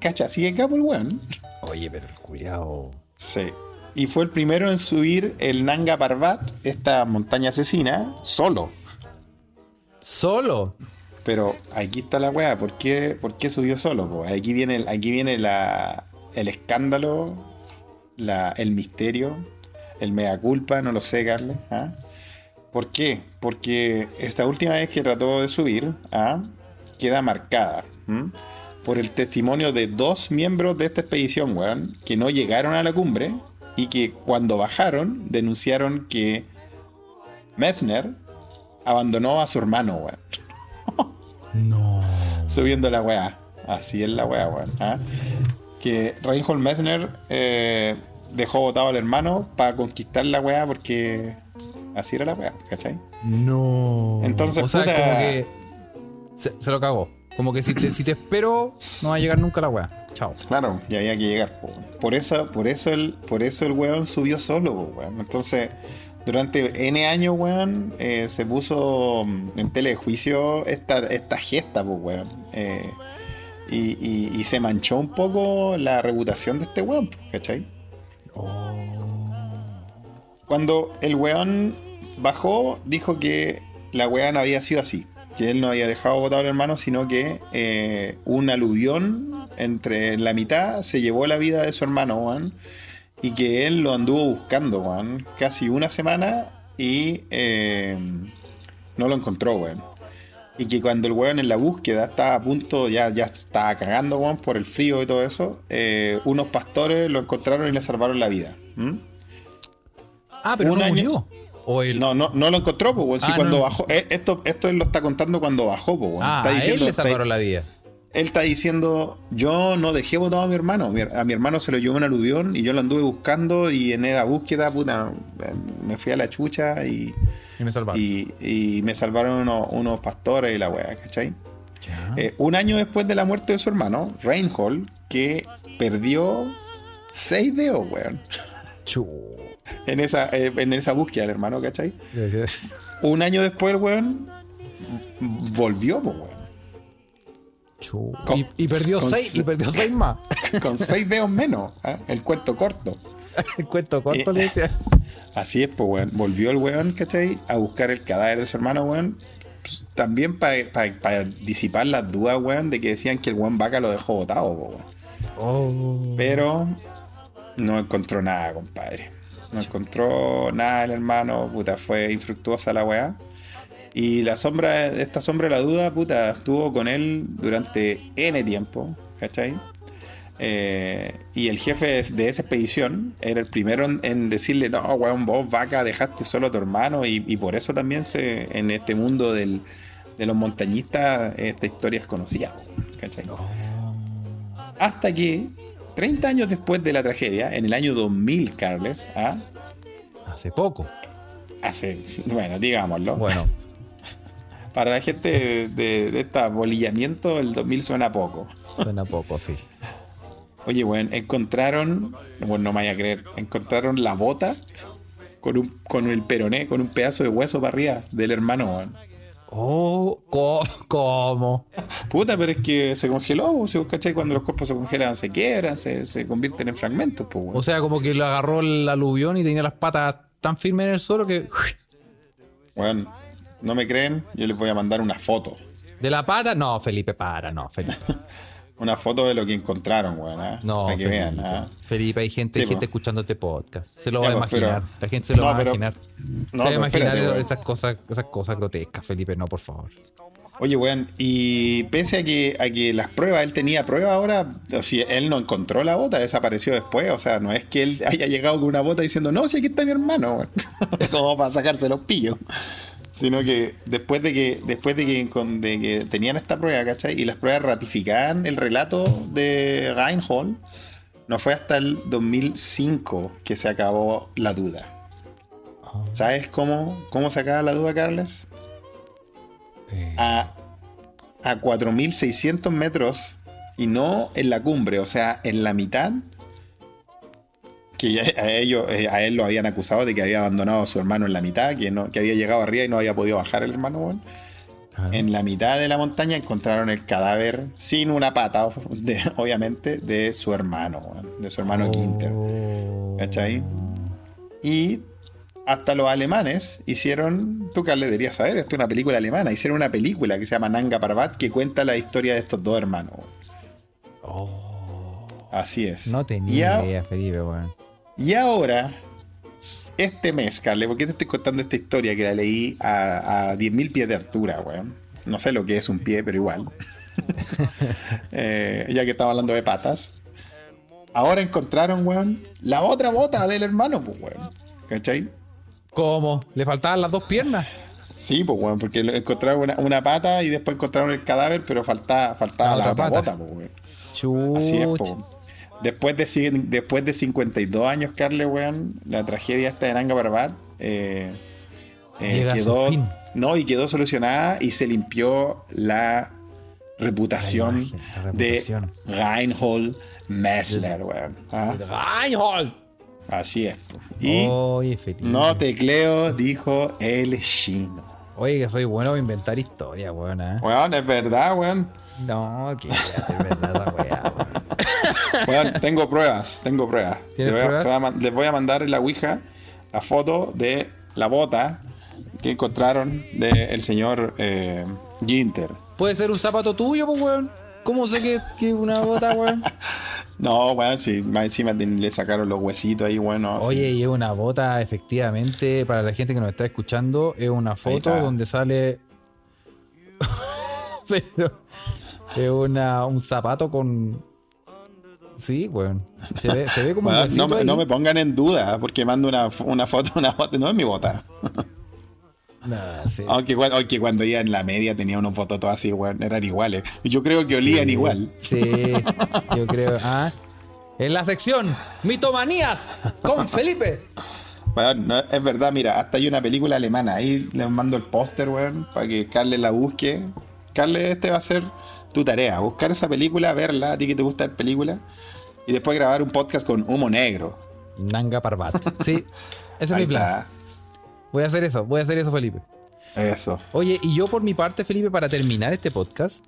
¿Cacha? Sigue capo el weón. Oye, pero el culiao. Sí. Y fue el primero en subir el Nanga Parbat, esta montaña asesina, solo. Solo. Pero aquí está la weá, ¿por qué, por qué subió solo? po? Aquí viene, aquí viene el escándalo, el misterio, el mea culpa, no lo sé, Carlos. ¿ah? ¿Por qué? Porque esta última vez que trató de subir, ¿ah? queda marcada por el testimonio de dos miembros de esta expedición, weón, que no llegaron a la cumbre y que cuando bajaron denunciaron que Messner abandonó a su hermano, weón No. subiendo la weá. Así es la weá, weón. ¿ah? Que Reinhold Messner eh, dejó votado al hermano para conquistar la weá porque así era la weá, ¿cachai? No. Entonces, o sea, puta- como que se, se lo cagó. Como que si te, si te espero, no va a llegar nunca la weá. Chao. Claro, y había que llegar. po. Por eso, por eso el, por eso el weón subió solo, po, weón. Entonces, durante N años, weón, eh, se puso mm, en tele de juicio esta, esta gesta, po, weón. Eh, y, y- y se manchó un poco la reputación de este weón, po, ¿cachai? Cuando el weón bajó, dijo que la weá no había sido así. Que él no había dejado votado al hermano, sino que eh, un aluvión entre la mitad se llevó la vida de su hermano, weón. Y que él lo anduvo buscando, weón. Casi una semana y eh, no lo encontró, weón. Y que cuando el weón en la búsqueda estaba a punto, ya, ya estaba cagando, weón, por el frío y todo eso, eh, unos pastores lo encontraron y le salvaron la vida. Ah, pero Un no año- murió. O el. No, no, no lo encontró, pues, weón. Si Ah, cuando no. bajó. eh, Esto, esto él lo está contando cuando bajó, pues, weón. ah, está a él le está- salvaron la vida. Él está diciendo, yo no dejé votado a mi hermano. A mi hermano se lo llevó un aluvión y yo lo anduve buscando y en esa búsqueda, puta, me fui a la chucha y, Y me salvaron. y, y me salvaron unos, unos pastores y la weá, ¿cachai? Eh, un año después de la muerte de su hermano, Reinhold, que perdió seis dedos, weón, en esa, eh, en esa búsqueda, el hermano, ¿cachai? Un año después, el weón volvió, weón. Con- Y, y perdió con- seis, y perdió seis más. (laughs) Con seis dedos menos, ¿ah? el cuento corto. (laughs) El cuento corto Eh, le decía. (laughs) Así es, pues, weón. Volvió el weón, ¿cachai? A buscar el cadáver de su hermano, weón. Pues, también para disipar las dudas, weón, de que decían que el weón vaca lo dejó botado, weón. Oh. Pero no encontró nada, compadre. No encontró nada el hermano, puta, fue infructuosa la weá. Y la sombra, esta sombra de la duda, puta, estuvo con él durante N tiempo, ¿cachai? Eh, y el jefe de esa expedición era el primero en, en decirle, no, weón, vos vaca, dejaste solo a tu hermano. Y, y por eso también se, en este mundo del- de los montañistas, esta historia es conocida, ¿cachai? Hasta que, 30 años después de la tragedia, en el año 2000, Carles, ¿ah? Hace poco. hace, bueno, digámoslo, Bueno, (laughs) para la gente de, de, de este bolillamiento, el 2000 suena poco. suena poco, sí. Oye, weón, encontraron, bueno, no me vaya a creer, encontraron la bota con, un, con el peroné, con un pedazo de hueso para arriba del hermano, weón. Oh, ¿cómo? Puta, pero es que se congeló, cachai, cuando los cuerpos se congelan, se quiebran, se, se convierten en fragmentos, pues, weón. O sea, como que lo agarró el aluvión y tenía las patas tan firmes en el suelo que. Weón, no me creen, yo les voy a mandar una foto. ¿De la pata? No, Felipe, para, no, Felipe. (laughs) Una foto de lo que encontraron, weón, ¿ah? No, para que Felipe. vean. Felipe, hay gente, hay gente po. escuchando este podcast. Se lo Ya, va a pues, imaginar. pero- La gente se lo No, va a pero- imaginar. no, se va a pero imaginar espérate, esas cosas, esas cosas grotescas, Felipe, no, por favor. Oye, weón, y pese a que, a que las pruebas, él tenía pruebas ahora, o sea, él no encontró la bota, desapareció después, o sea, no es que él haya llegado con una bota diciendo, no, si aquí está mi hermano, weón", (laughs) como para sacarse los pillos, sino que después de que, después de que, con- de que tenían esta prueba, ¿cachai? Y las pruebas ratificaban el relato de Reinhold, no fue hasta el 2005 que se acabó la duda. ¿Sabes cómo, cómo se acaba la duda, Carles? Eh, A, a 4.600 metros y no en la cumbre, o sea, en la mitad. Que a, ellos, eh, a él lo habían acusado de que había abandonado a su hermano en la mitad, que, no, que había llegado arriba y no había podido bajar el hermano. En la mitad de la montaña encontraron el cadáver sin una pata, de- obviamente, de su hermano, de su hermano Quinter. Oh. ¿Cachai? Y hasta los alemanes hicieron, tú Carles deberías saber, esto es una película alemana, hicieron una película que se llama Nanga Parbat que cuenta la historia de estos dos hermanos. Así es. Oh. No y, tenía a- idea, Felipe, weón. Y ahora, este mes, Carles, ¿por qué te estoy contando esta historia que la leí a, a 10.000 pies de altura, weón? No sé lo que es un pie, pero igual. (laughs) Eh, ya que estaba hablando de patas. Ahora encontraron, weón, la otra bota del hermano, pues, weón. ¿Cachai? ¿Cómo? ¿Le faltaban las dos piernas? Sí, pues, weón, porque encontraron una, una pata y después encontraron el cadáver, pero faltaba, faltaba La la, otra otra pata. bota, pues, weón. Así es, Chuch. Después de, después de 52 años, Carle, weón, la tragedia esta de Nanga Parbat eh, eh, quedó. No, y quedó solucionada y se limpió la reputación, La imagen, la reputación. de Reinhold Messler, weón. ¿ah? ¡Reinhold! Así es. Y Oye, no tecleo, dijo el chino. Oye, que soy bueno para inventar historia, weón. ¿eh? Weón, es verdad, weón. No, que es verdad. Weón, tengo pruebas, tengo pruebas. ¿Tienes Les voy, a, pruebas? les voy mandar en la Ouija la foto de la bota que encontraron del señor eh, Ginter. Puede ser un zapato tuyo, pues, weón. ¿Cómo sé que es una bota, weón? (laughs) No, weón, sí, más encima le sacaron los huesitos ahí, bueno. Oye, y es una bota, efectivamente, para la gente que nos está escuchando, es una foto donde sale. (laughs) Pero es una, un zapato con. Sí, weón. Se ve, se ve como un no, me, ahí. no me pongan en duda porque mando una, una foto, una bota, no es mi bota. Nah, sí. Aunque, cua- aunque cuando iba en la media tenía unos fotos todas así, weón, eran iguales. Yo creo que olían igual. Sí, yo creo. Ah, en la sección Mitomanías con Felipe. Weón, no, es verdad, mira, hasta hay una película alemana. Ahí les mando el póster, weón, para que Carles la busque. Carles, este va a ser tu tarea. Buscar esa película, verla, a ti que te gusta la película. Y después grabar un podcast con humo negro. Nanga Parbat. Sí, ese es mi plan. está. Voy a hacer eso, voy a hacer eso, Felipe. Eso. Oye, y yo por mi parte, Felipe, para terminar este podcast,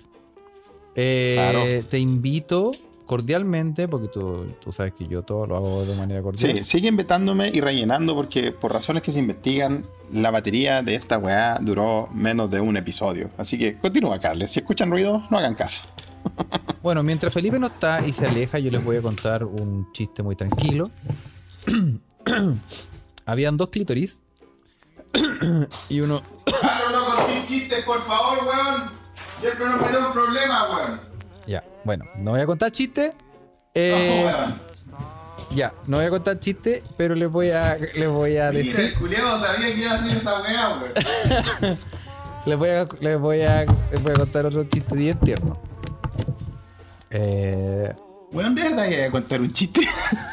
eh, Claro. te invito cordialmente, porque tú, tú sabes que yo todo lo hago de manera cordial. Sí, sigue inventándome y rellenando porque por razones que se investigan, la batería de esta weá duró menos de un episodio. Así que continúa, Carles. Si escuchan ruido, no hagan caso. (laughs) Bueno, mientras Felipe no está y se aleja, yo les voy a contar un chiste muy tranquilo. (clears throat) Habían dos clítoris (clears throat) y uno. Carlos, no conté chistes, por favor, weón. Siempre nos metemos problemas, weón. Ya, bueno, no voy a contar chistes. Eh, ya, no voy a contar chistes, pero les voy a, les voy a decir. sabía que iba a hacer esa weá, weón. (laughs) Les voy a, les voy a, les voy a contar otro chiste bien tierno. Eh, Weón, ¿de verdad iba a contar un chiste?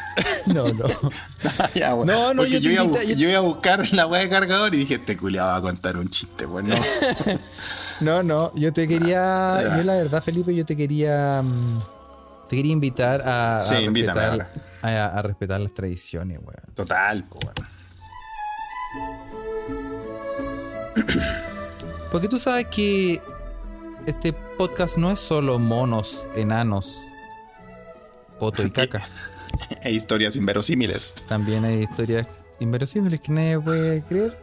(laughs) no, no. (laughs) Ya, weón. No, no, yo yo, iba invita- yo- yo iba a buscar la weá de cargador y dije, este culiado va a contar un chiste, weón. No. No, yo te quería, yo la verdad, Felipe, yo te quería, mm, te quería invitar a, a Sí, invítame respetar, a, a respetar las tradiciones, weón. Total, weón. (clears throat) Porque tú sabes que este podcast no es solo monos, enanos, poto y (laughs) caca. E historias inverosímiles. También hay historias inverosímiles que nadie puede creer.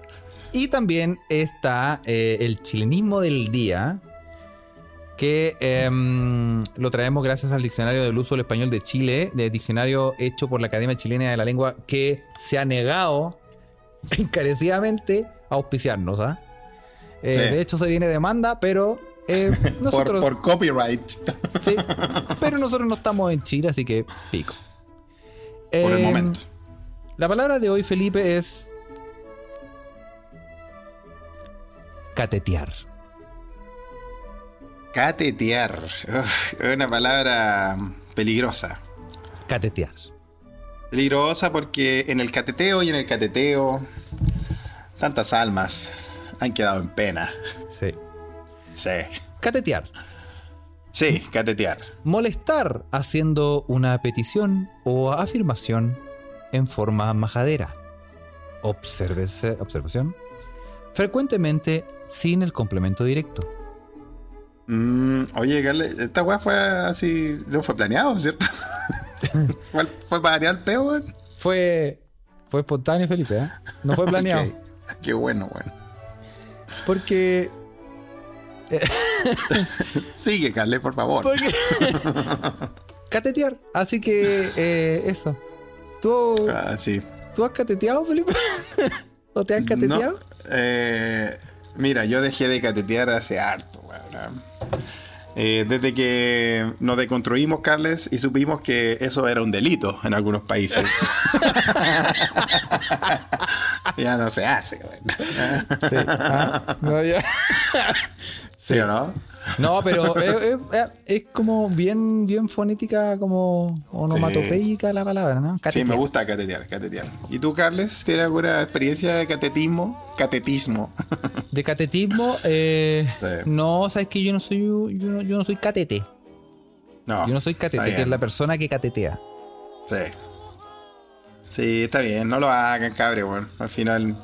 Y también está eh, el chilenismo del día, que em, lo traemos gracias al diccionario del uso del español de Chile, de diccionario hecho por la Academia Chilena de la Lengua, que se ha negado (laughs) encarecidamente a auspiciarnos. ¿ah? Eh, Sí. De hecho, se viene demanda, pero eh, (laughs) nosotros. por copyright. Sí, (laughs) pero nosotros no estamos en Chile, así que pico. Por el Em, momento. La palabra de hoy, Felipe, es catetear. Catetear. Es una palabra peligrosa. Catetear. Peligrosa porque en el cateteo y en el cateteo tantas almas han quedado en pena. Sí. Sí. Catetear. Sí, catetear. Molestar haciendo una petición o afirmación en forma majadera. Obsérvese, observación. Frecuentemente sin el complemento directo. Mm, oye, Carles, esta weá fue así. No fue planeado, ¿cierto? (laughs) ¿Fue, fue para dañar el peo, weón? Fue, fue espontáneo, Felipe, ¿eh? No fue planeado. (laughs) Qué bueno, weón. Porque. (laughs) Sigue, Carles, por favor. Porque. catetear. Así que, eh, eso. ¿Tú, Ah, sí. ¿Tú has cateteado, Felipe? ¿O te has cateteado? No, eh, mira, yo dejé de catetear hace harto, weón. Eh, desde que nos deconstruimos, Carles, y supimos que eso era un delito en algunos países. (laughs) ya no se hace, weón. Sí. Ah, no, ya. ¿Sí o no? No, pero (laughs) es, es- es como bien, bien fonética, como onomatopeica la palabra, ¿no? Sí, me gusta catetear, catetear. ¿Y tú, Carles, tienes alguna experiencia de catetismo? Catetismo. De catetismo, eh, (laughs) Sí. no, sabes que yo no soy yo no, yo no soy catete. No. Yo no soy catete, que es la persona que catetea. Sí. Sí, está bien. No lo hagan, cabre, weón. Al final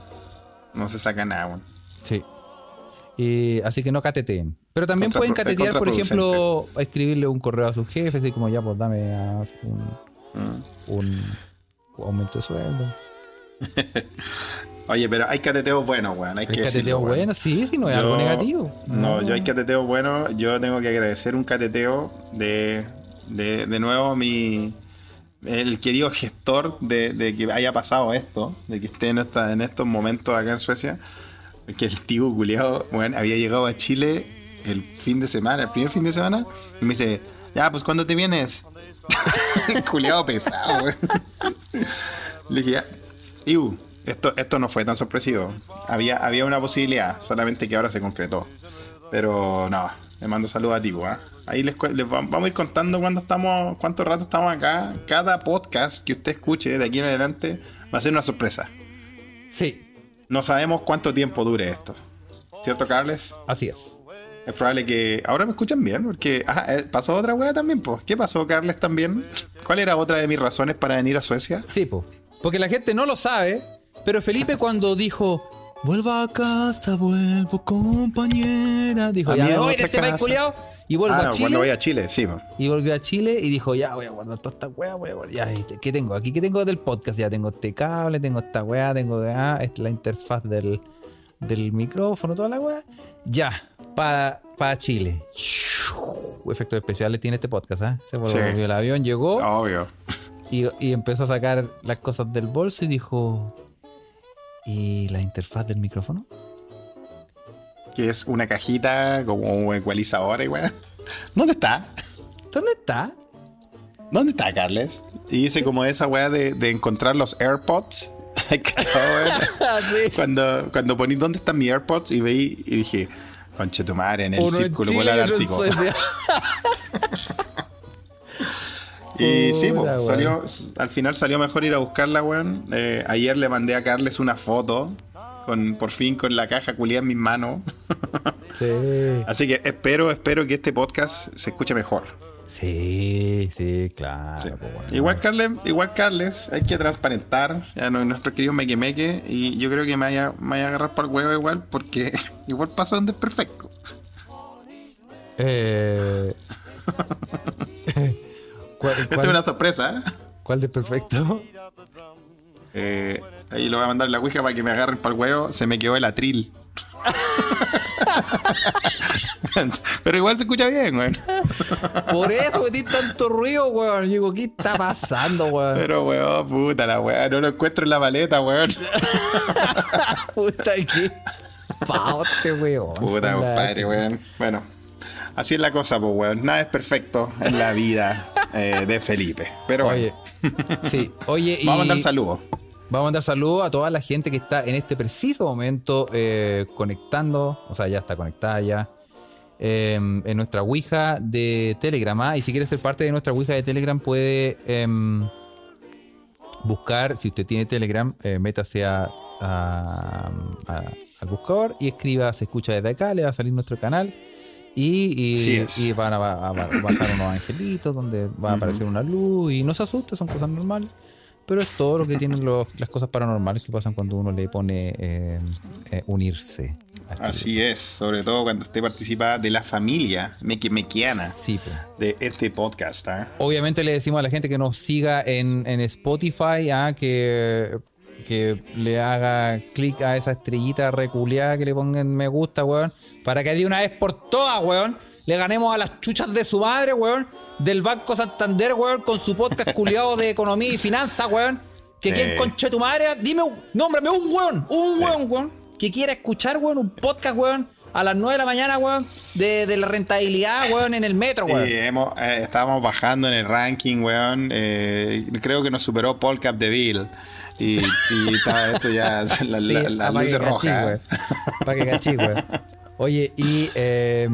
no se saca nada, weón. Sí. Y, así que no cateteen. Pero también pueden catetear, por ejemplo, a escribirle un correo a su jefe, así como ya, pues dame un, Mm. un aumento de sueldo. (laughs) Oye, pero hay cateteos buenos, weón. Hay El que cateteo decirlo, weón. bueno, sí, sí, no es Yo- algo negativo. No, yo hay cateteo bueno. Yo tengo que agradecer un cateteo de, de, de nuevo mi el querido gestor de, de que haya pasado esto, de que esté en, esta, en estos momentos acá en Suecia. Que el tío culiado, bueno, había llegado a Chile el fin de semana, el primer fin de semana, y me dice, ya, pues ¿cuándo te vienes? (laughs) culiado pesado, weón. Le dije, ya, Iu, esto, esto no fue tan sorpresivo. Había, había una posibilidad, solamente que ahora se concretó. Pero no, le mando saludos a ti, ¿ah? Ahí les, les va- vamos a ir contando cuándo estamos, cuánto rato estamos acá. Cada podcast que usted escuche de aquí en adelante va a ser una sorpresa. Sí, No sabemos cuánto tiempo dure esto. ¿Cierto, Carles? así es. Es probable que. Ahora me escuchan bien, porque. Eh, pasó otra wea también, pues. ¿Qué pasó, Carles, también? ¿Cuál era otra de mis razones para venir a Suecia? Sí, po. Porque la gente no lo sabe, pero Felipe cuando dijo, vuelva a casa, vuelvo compañera, dijo, ya me a voy de este país culiao", y vuelvo Ah, a Chile. cuando voy a Chile, sí. po. Y volvió a Chile y dijo, ya voy a guardar toda esta weá, voy a guardar. Ya, ¿qué tengo? Aquí, ¿qué tengo del podcast? Ya tengo este cable, tengo esta weá, tengo ah, es la interfaz del, del micrófono, toda la weá. Ya, para, para Chile. Efectos especiales tiene este podcast, ¿ah? Se volvió Sí. el avión, llegó Obvio. y, y empezó a sacar las cosas del bolso y dijo, ¿y la interfaz del micrófono? Que es una cajita como un ecualizador y wea. ¿Dónde está? ¿Dónde está? ¿Dónde está, Carles? Y hice como esa wea de, de encontrar los AirPods. (laughs) Ay, que todo, wea. Sí. cuando cuando poní dónde están mis AirPods y veí y dije, conche tu madre, en el Uno círculo polar ártico. (laughs) Y sí, po, weón. salió, al final salió mejor ir a buscarla, weón. Eh, ayer le mandé a Carles una foto, con, por fin con la caja culiada en mis manos. (laughs) Sí. Así que espero, espero que este podcast se escuche mejor. Sí, sí, claro. Sí. bueno. Igual Carles, igual Carles, hay que transparentar a no- nuestro querido Meque Meque y yo creo que me vaya, me vaya a agarrar para el huevo igual porque (laughs) igual pasó donde es perfecto. Eh, (laughs) ¿Cuál, Esta cuál- es una sorpresa. ¿eh? cuál de perfecto? Eh, ahí lo voy a mandar la ouija para que me agarren para el huevo. Se me quedó el atril. (laughs) Pero igual se escucha bien, weón. Por eso metí tanto ruido, weón. Yo Digo, ¿qué está pasando, weón? Pero weón, puta la weón, no lo encuentro en la maleta, weón. (laughs) Puta, ¿qué? Paute, weón. Puta, compadre, weón. Bueno, así es la cosa, pues, weón. Nada es perfecto en la vida eh, de Felipe. Pero Oye, bueno, sí, oye, y. (laughs) vamos a mandar saludos. Vamos a mandar saludos a toda la gente que está en este preciso momento eh, conectando, o sea, ya está conectada ya. em, en nuestra Ouija de Telegram. ¿ah? Y si quiere ser parte de nuestra Ouija de Telegram, puede em, buscar, si usted tiene Telegram, eh, métase a, a- a- al buscador y escriba Se escucha desde acá, le va a salir nuestro canal. Y, van a, ba- a ba- bajar unos angelitos donde va a aparecer una luz y no se asuste, son cosas normales. Pero es todo lo que tienen los- las cosas paranormales que pasan cuando uno le pone eh, eh, unirse. Así es, sobre todo cuando usted participa de la familia mequiana Sí, pues. de este podcast. ¿ah? Obviamente le decimos a la gente que nos siga en, en Spotify, ah, que, que le haga clic a esa estrellita reculeada, que le pongan me gusta, weón, para que de una vez por todas, weón, le ganemos a las chuchas de su madre, weón, del Banco Santander, weón, con su podcast (laughs) culiado de economía y finanzas, weón. Que Sí. quien conche tu madre, dime, nómbrame un weón, un weón, weón, que quiera escuchar, weón, un podcast, weón, a las 9 de la mañana, weón, de, de la rentabilidad, weón, en el metro, weón. Y hemos, eh, estábamos bajando en el ranking, weón. eh, creo que nos superó Paul Capdeville. Y, y (laughs) está esto ya, la, la, Sí, la pa' luz roja. cachí, güey. Pa' que cachí, güey. Oye, y, eh,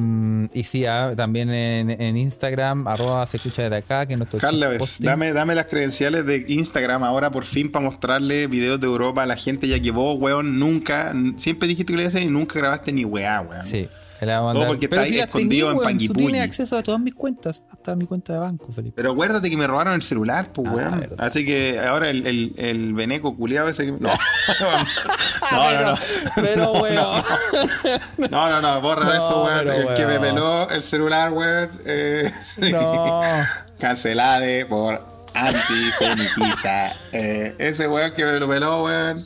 y sí, ah, también en, en Instagram, arroba se escucha desde acá, que es nuestro posting. dame, dame las credenciales de Instagram ahora por fin para mostrarle videos de Europa a la gente, ya que vos, weón, nunca, siempre dijiste que lo ibas a hacer y nunca grabaste ni weá, weón. Sí, mandar. porque Pero está si las escondido tenés, en weón, tú Panguipulli. tienes acceso a todas mis cuentas, hasta mi cuenta de banco, Felipe. Pero acuérdate que me robaron el celular, pues, Ah, weón. Así que ahora el, el, el veneco culiado ese que... No. (laughs) Ah, no, no, no. Pero, weón. No, no, no, borra No, eso, weón. El que me peló el celular, weón. Eh, No. (laughs) Cancelade por antisemitista. Eh, ese weón que me lo peló, weón.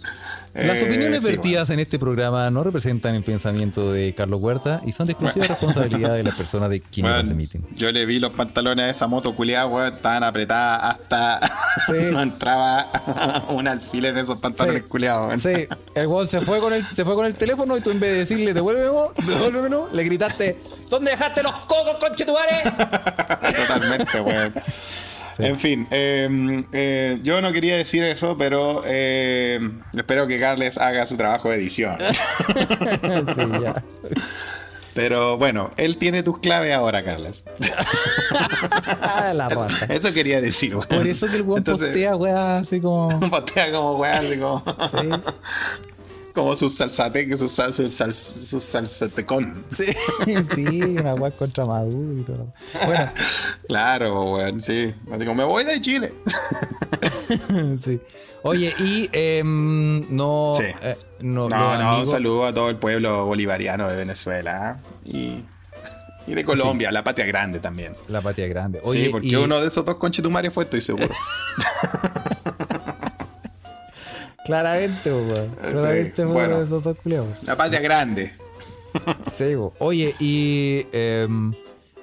Las eh, opiniones sí, vertidas en este programa no representan el pensamiento de Carlos Huerta y son de exclusiva responsabilidad de las personas de quienes weón. las emiten. yo le vi los pantalones a esa moto culiada, weón. Estaban apretadas hasta. Sí. (laughs) no entraba un alfiler en esos pantalones Sí. culiados, weón. Sí, el weón se fue con el, se fue con el teléfono y tú en vez de decirle devuélvemelo, devuélvemelo, le gritaste, ¿dónde dejaste los cocos, conchetumare? (laughs) Totalmente, weón. En fin, eh, eh, yo no quería decir eso, pero eh, espero que Carles haga su trabajo de edición. (laughs) sí, ya. Pero bueno, él tiene tus claves ahora, Carles. Ah, la Eso, quería decir, weón. Por eso que el weón Entonces, postea, weá, así como. (laughs) Postea como weón, así como, Sí, como sus salsate, sus, sal- sus, sal- salsatecón. sí, (laughs) sí, una weá contra Maduro y todo. Bueno, (laughs) Claro, weón, sí. Así como me voy de Chile. (laughs) sí. Oye, y em, no. Sí. eh, no, No, un saludo a todo el pueblo bolivariano de Venezuela ¿eh? y, y de Colombia, la patria grande también. La patria grande. Oye, sí, porque y- uno de esos dos conchetumares fue, estoy seguro. Claramente, weón. Claramente, Sí, bueno. esos dos culiados. la patria grande. Sí, bo. Oye, y em,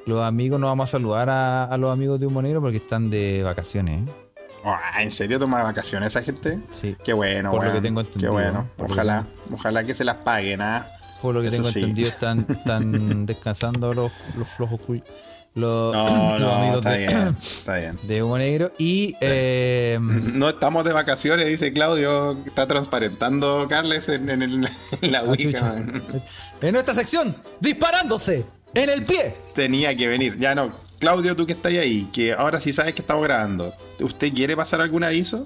los amigos, nos vamos a saludar a, a los amigos de Humo Negro porque están de vacaciones. ¿eh? Ah, ¿En serio toma vacaciones esa gente? Sí. Qué bueno, Por lo que tengo Qué entendido, bueno. por lo Ojalá, ojalá que se las paguen, ¿ah? Por lo que Eso tengo sí. entendido, están, (laughs) están descansando los, los flojos cul- los, No, (clears throat) los no, amigos está de, bien, (clears throat) está bien. de Humo Negro. Y em, (clears throat) No estamos de vacaciones, dice Claudio. Está transparentando Carles en, en el- en la ah, Ouija. (laughs) en nuestra sección, disparándose en el pie. Tenía que venir. Ya no. Claudio, tú que estás ahí, que ahora sí sabes que estamos grabando. ¿Usted quiere pasar algún aviso?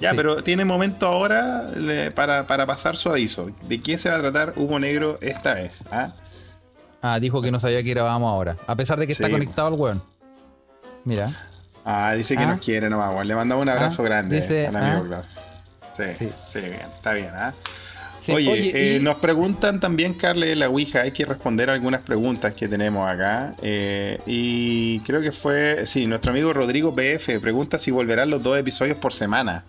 Ya, Sí. pero tiene momento ahora le- para, para pasar su aviso. ¿De quién se va a tratar Humo Negro esta vez? ¿Ah? Ah, dijo que no sabía que grabábamos ahora. A pesar de que está conectado al weón. Mira. Ah, dice que Ah. nos quiere nomás, weón. Le mandamos un abrazo Ah, grande dice, al amigo ah. Sí, sí, Sí. bien, está bien, ¿ah? Sí, Oye, oye, eh, y- nos preguntan también, Carle, la Ouija, hay que responder algunas preguntas que tenemos acá. eh, y creo que fue, sí, nuestro amigo Rodrigo BF pregunta si volverán los dos episodios por semana.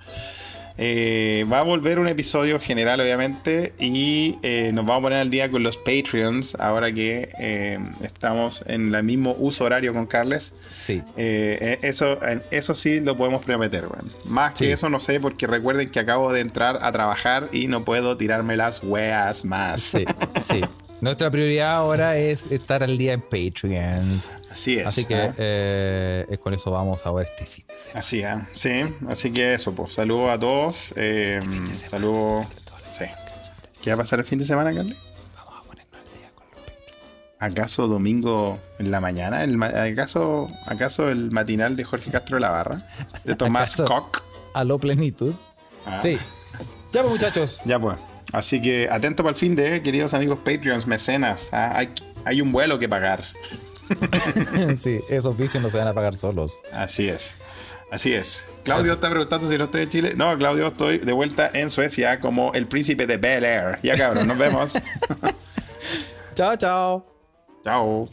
Eh, va a volver un episodio general, obviamente, y eh, nos vamos a poner al día con los Patreons, ahora que eh, estamos en el mismo uso horario con Carles. Sí. Eh, eso, eso sí lo podemos prometer, weón. Más Sí. que eso no sé, porque recuerden que acabo de entrar a trabajar y no puedo tirarme las weas más. Sí, sí. (laughs) Nuestra prioridad ahora es estar al día en Patreons. Así es. Así que eh, es con eso vamos a ver este fin de semana. Así, ¿ah? sí. Así que eso, pues. Saludos a todos. Eh, saludos. Sí. ¿Qué va a pasar el fin de semana, Carly? Vamos a ponernos al día con los Patreons. ¿Acaso domingo en la mañana? El ¿acaso, ¿Acaso el matinal de Jorge Castro de la Barra? De Tomás Koch. A lo plenitud. Ah. Sí. Ya pues muchachos. Ya pues. Así que atento para el fin de, queridos amigos Patreons, mecenas. Ah, hay, hay un vuelo que pagar. (laughs) sí, esos vicios no se van a pagar solos. Así es. Así es. Claudio está preguntando si no estoy en Chile. No, Claudio, estoy de vuelta en Suecia como el príncipe de Bel Air. Ya cabrón, nos vemos. (laughs) chao, chao. Chao.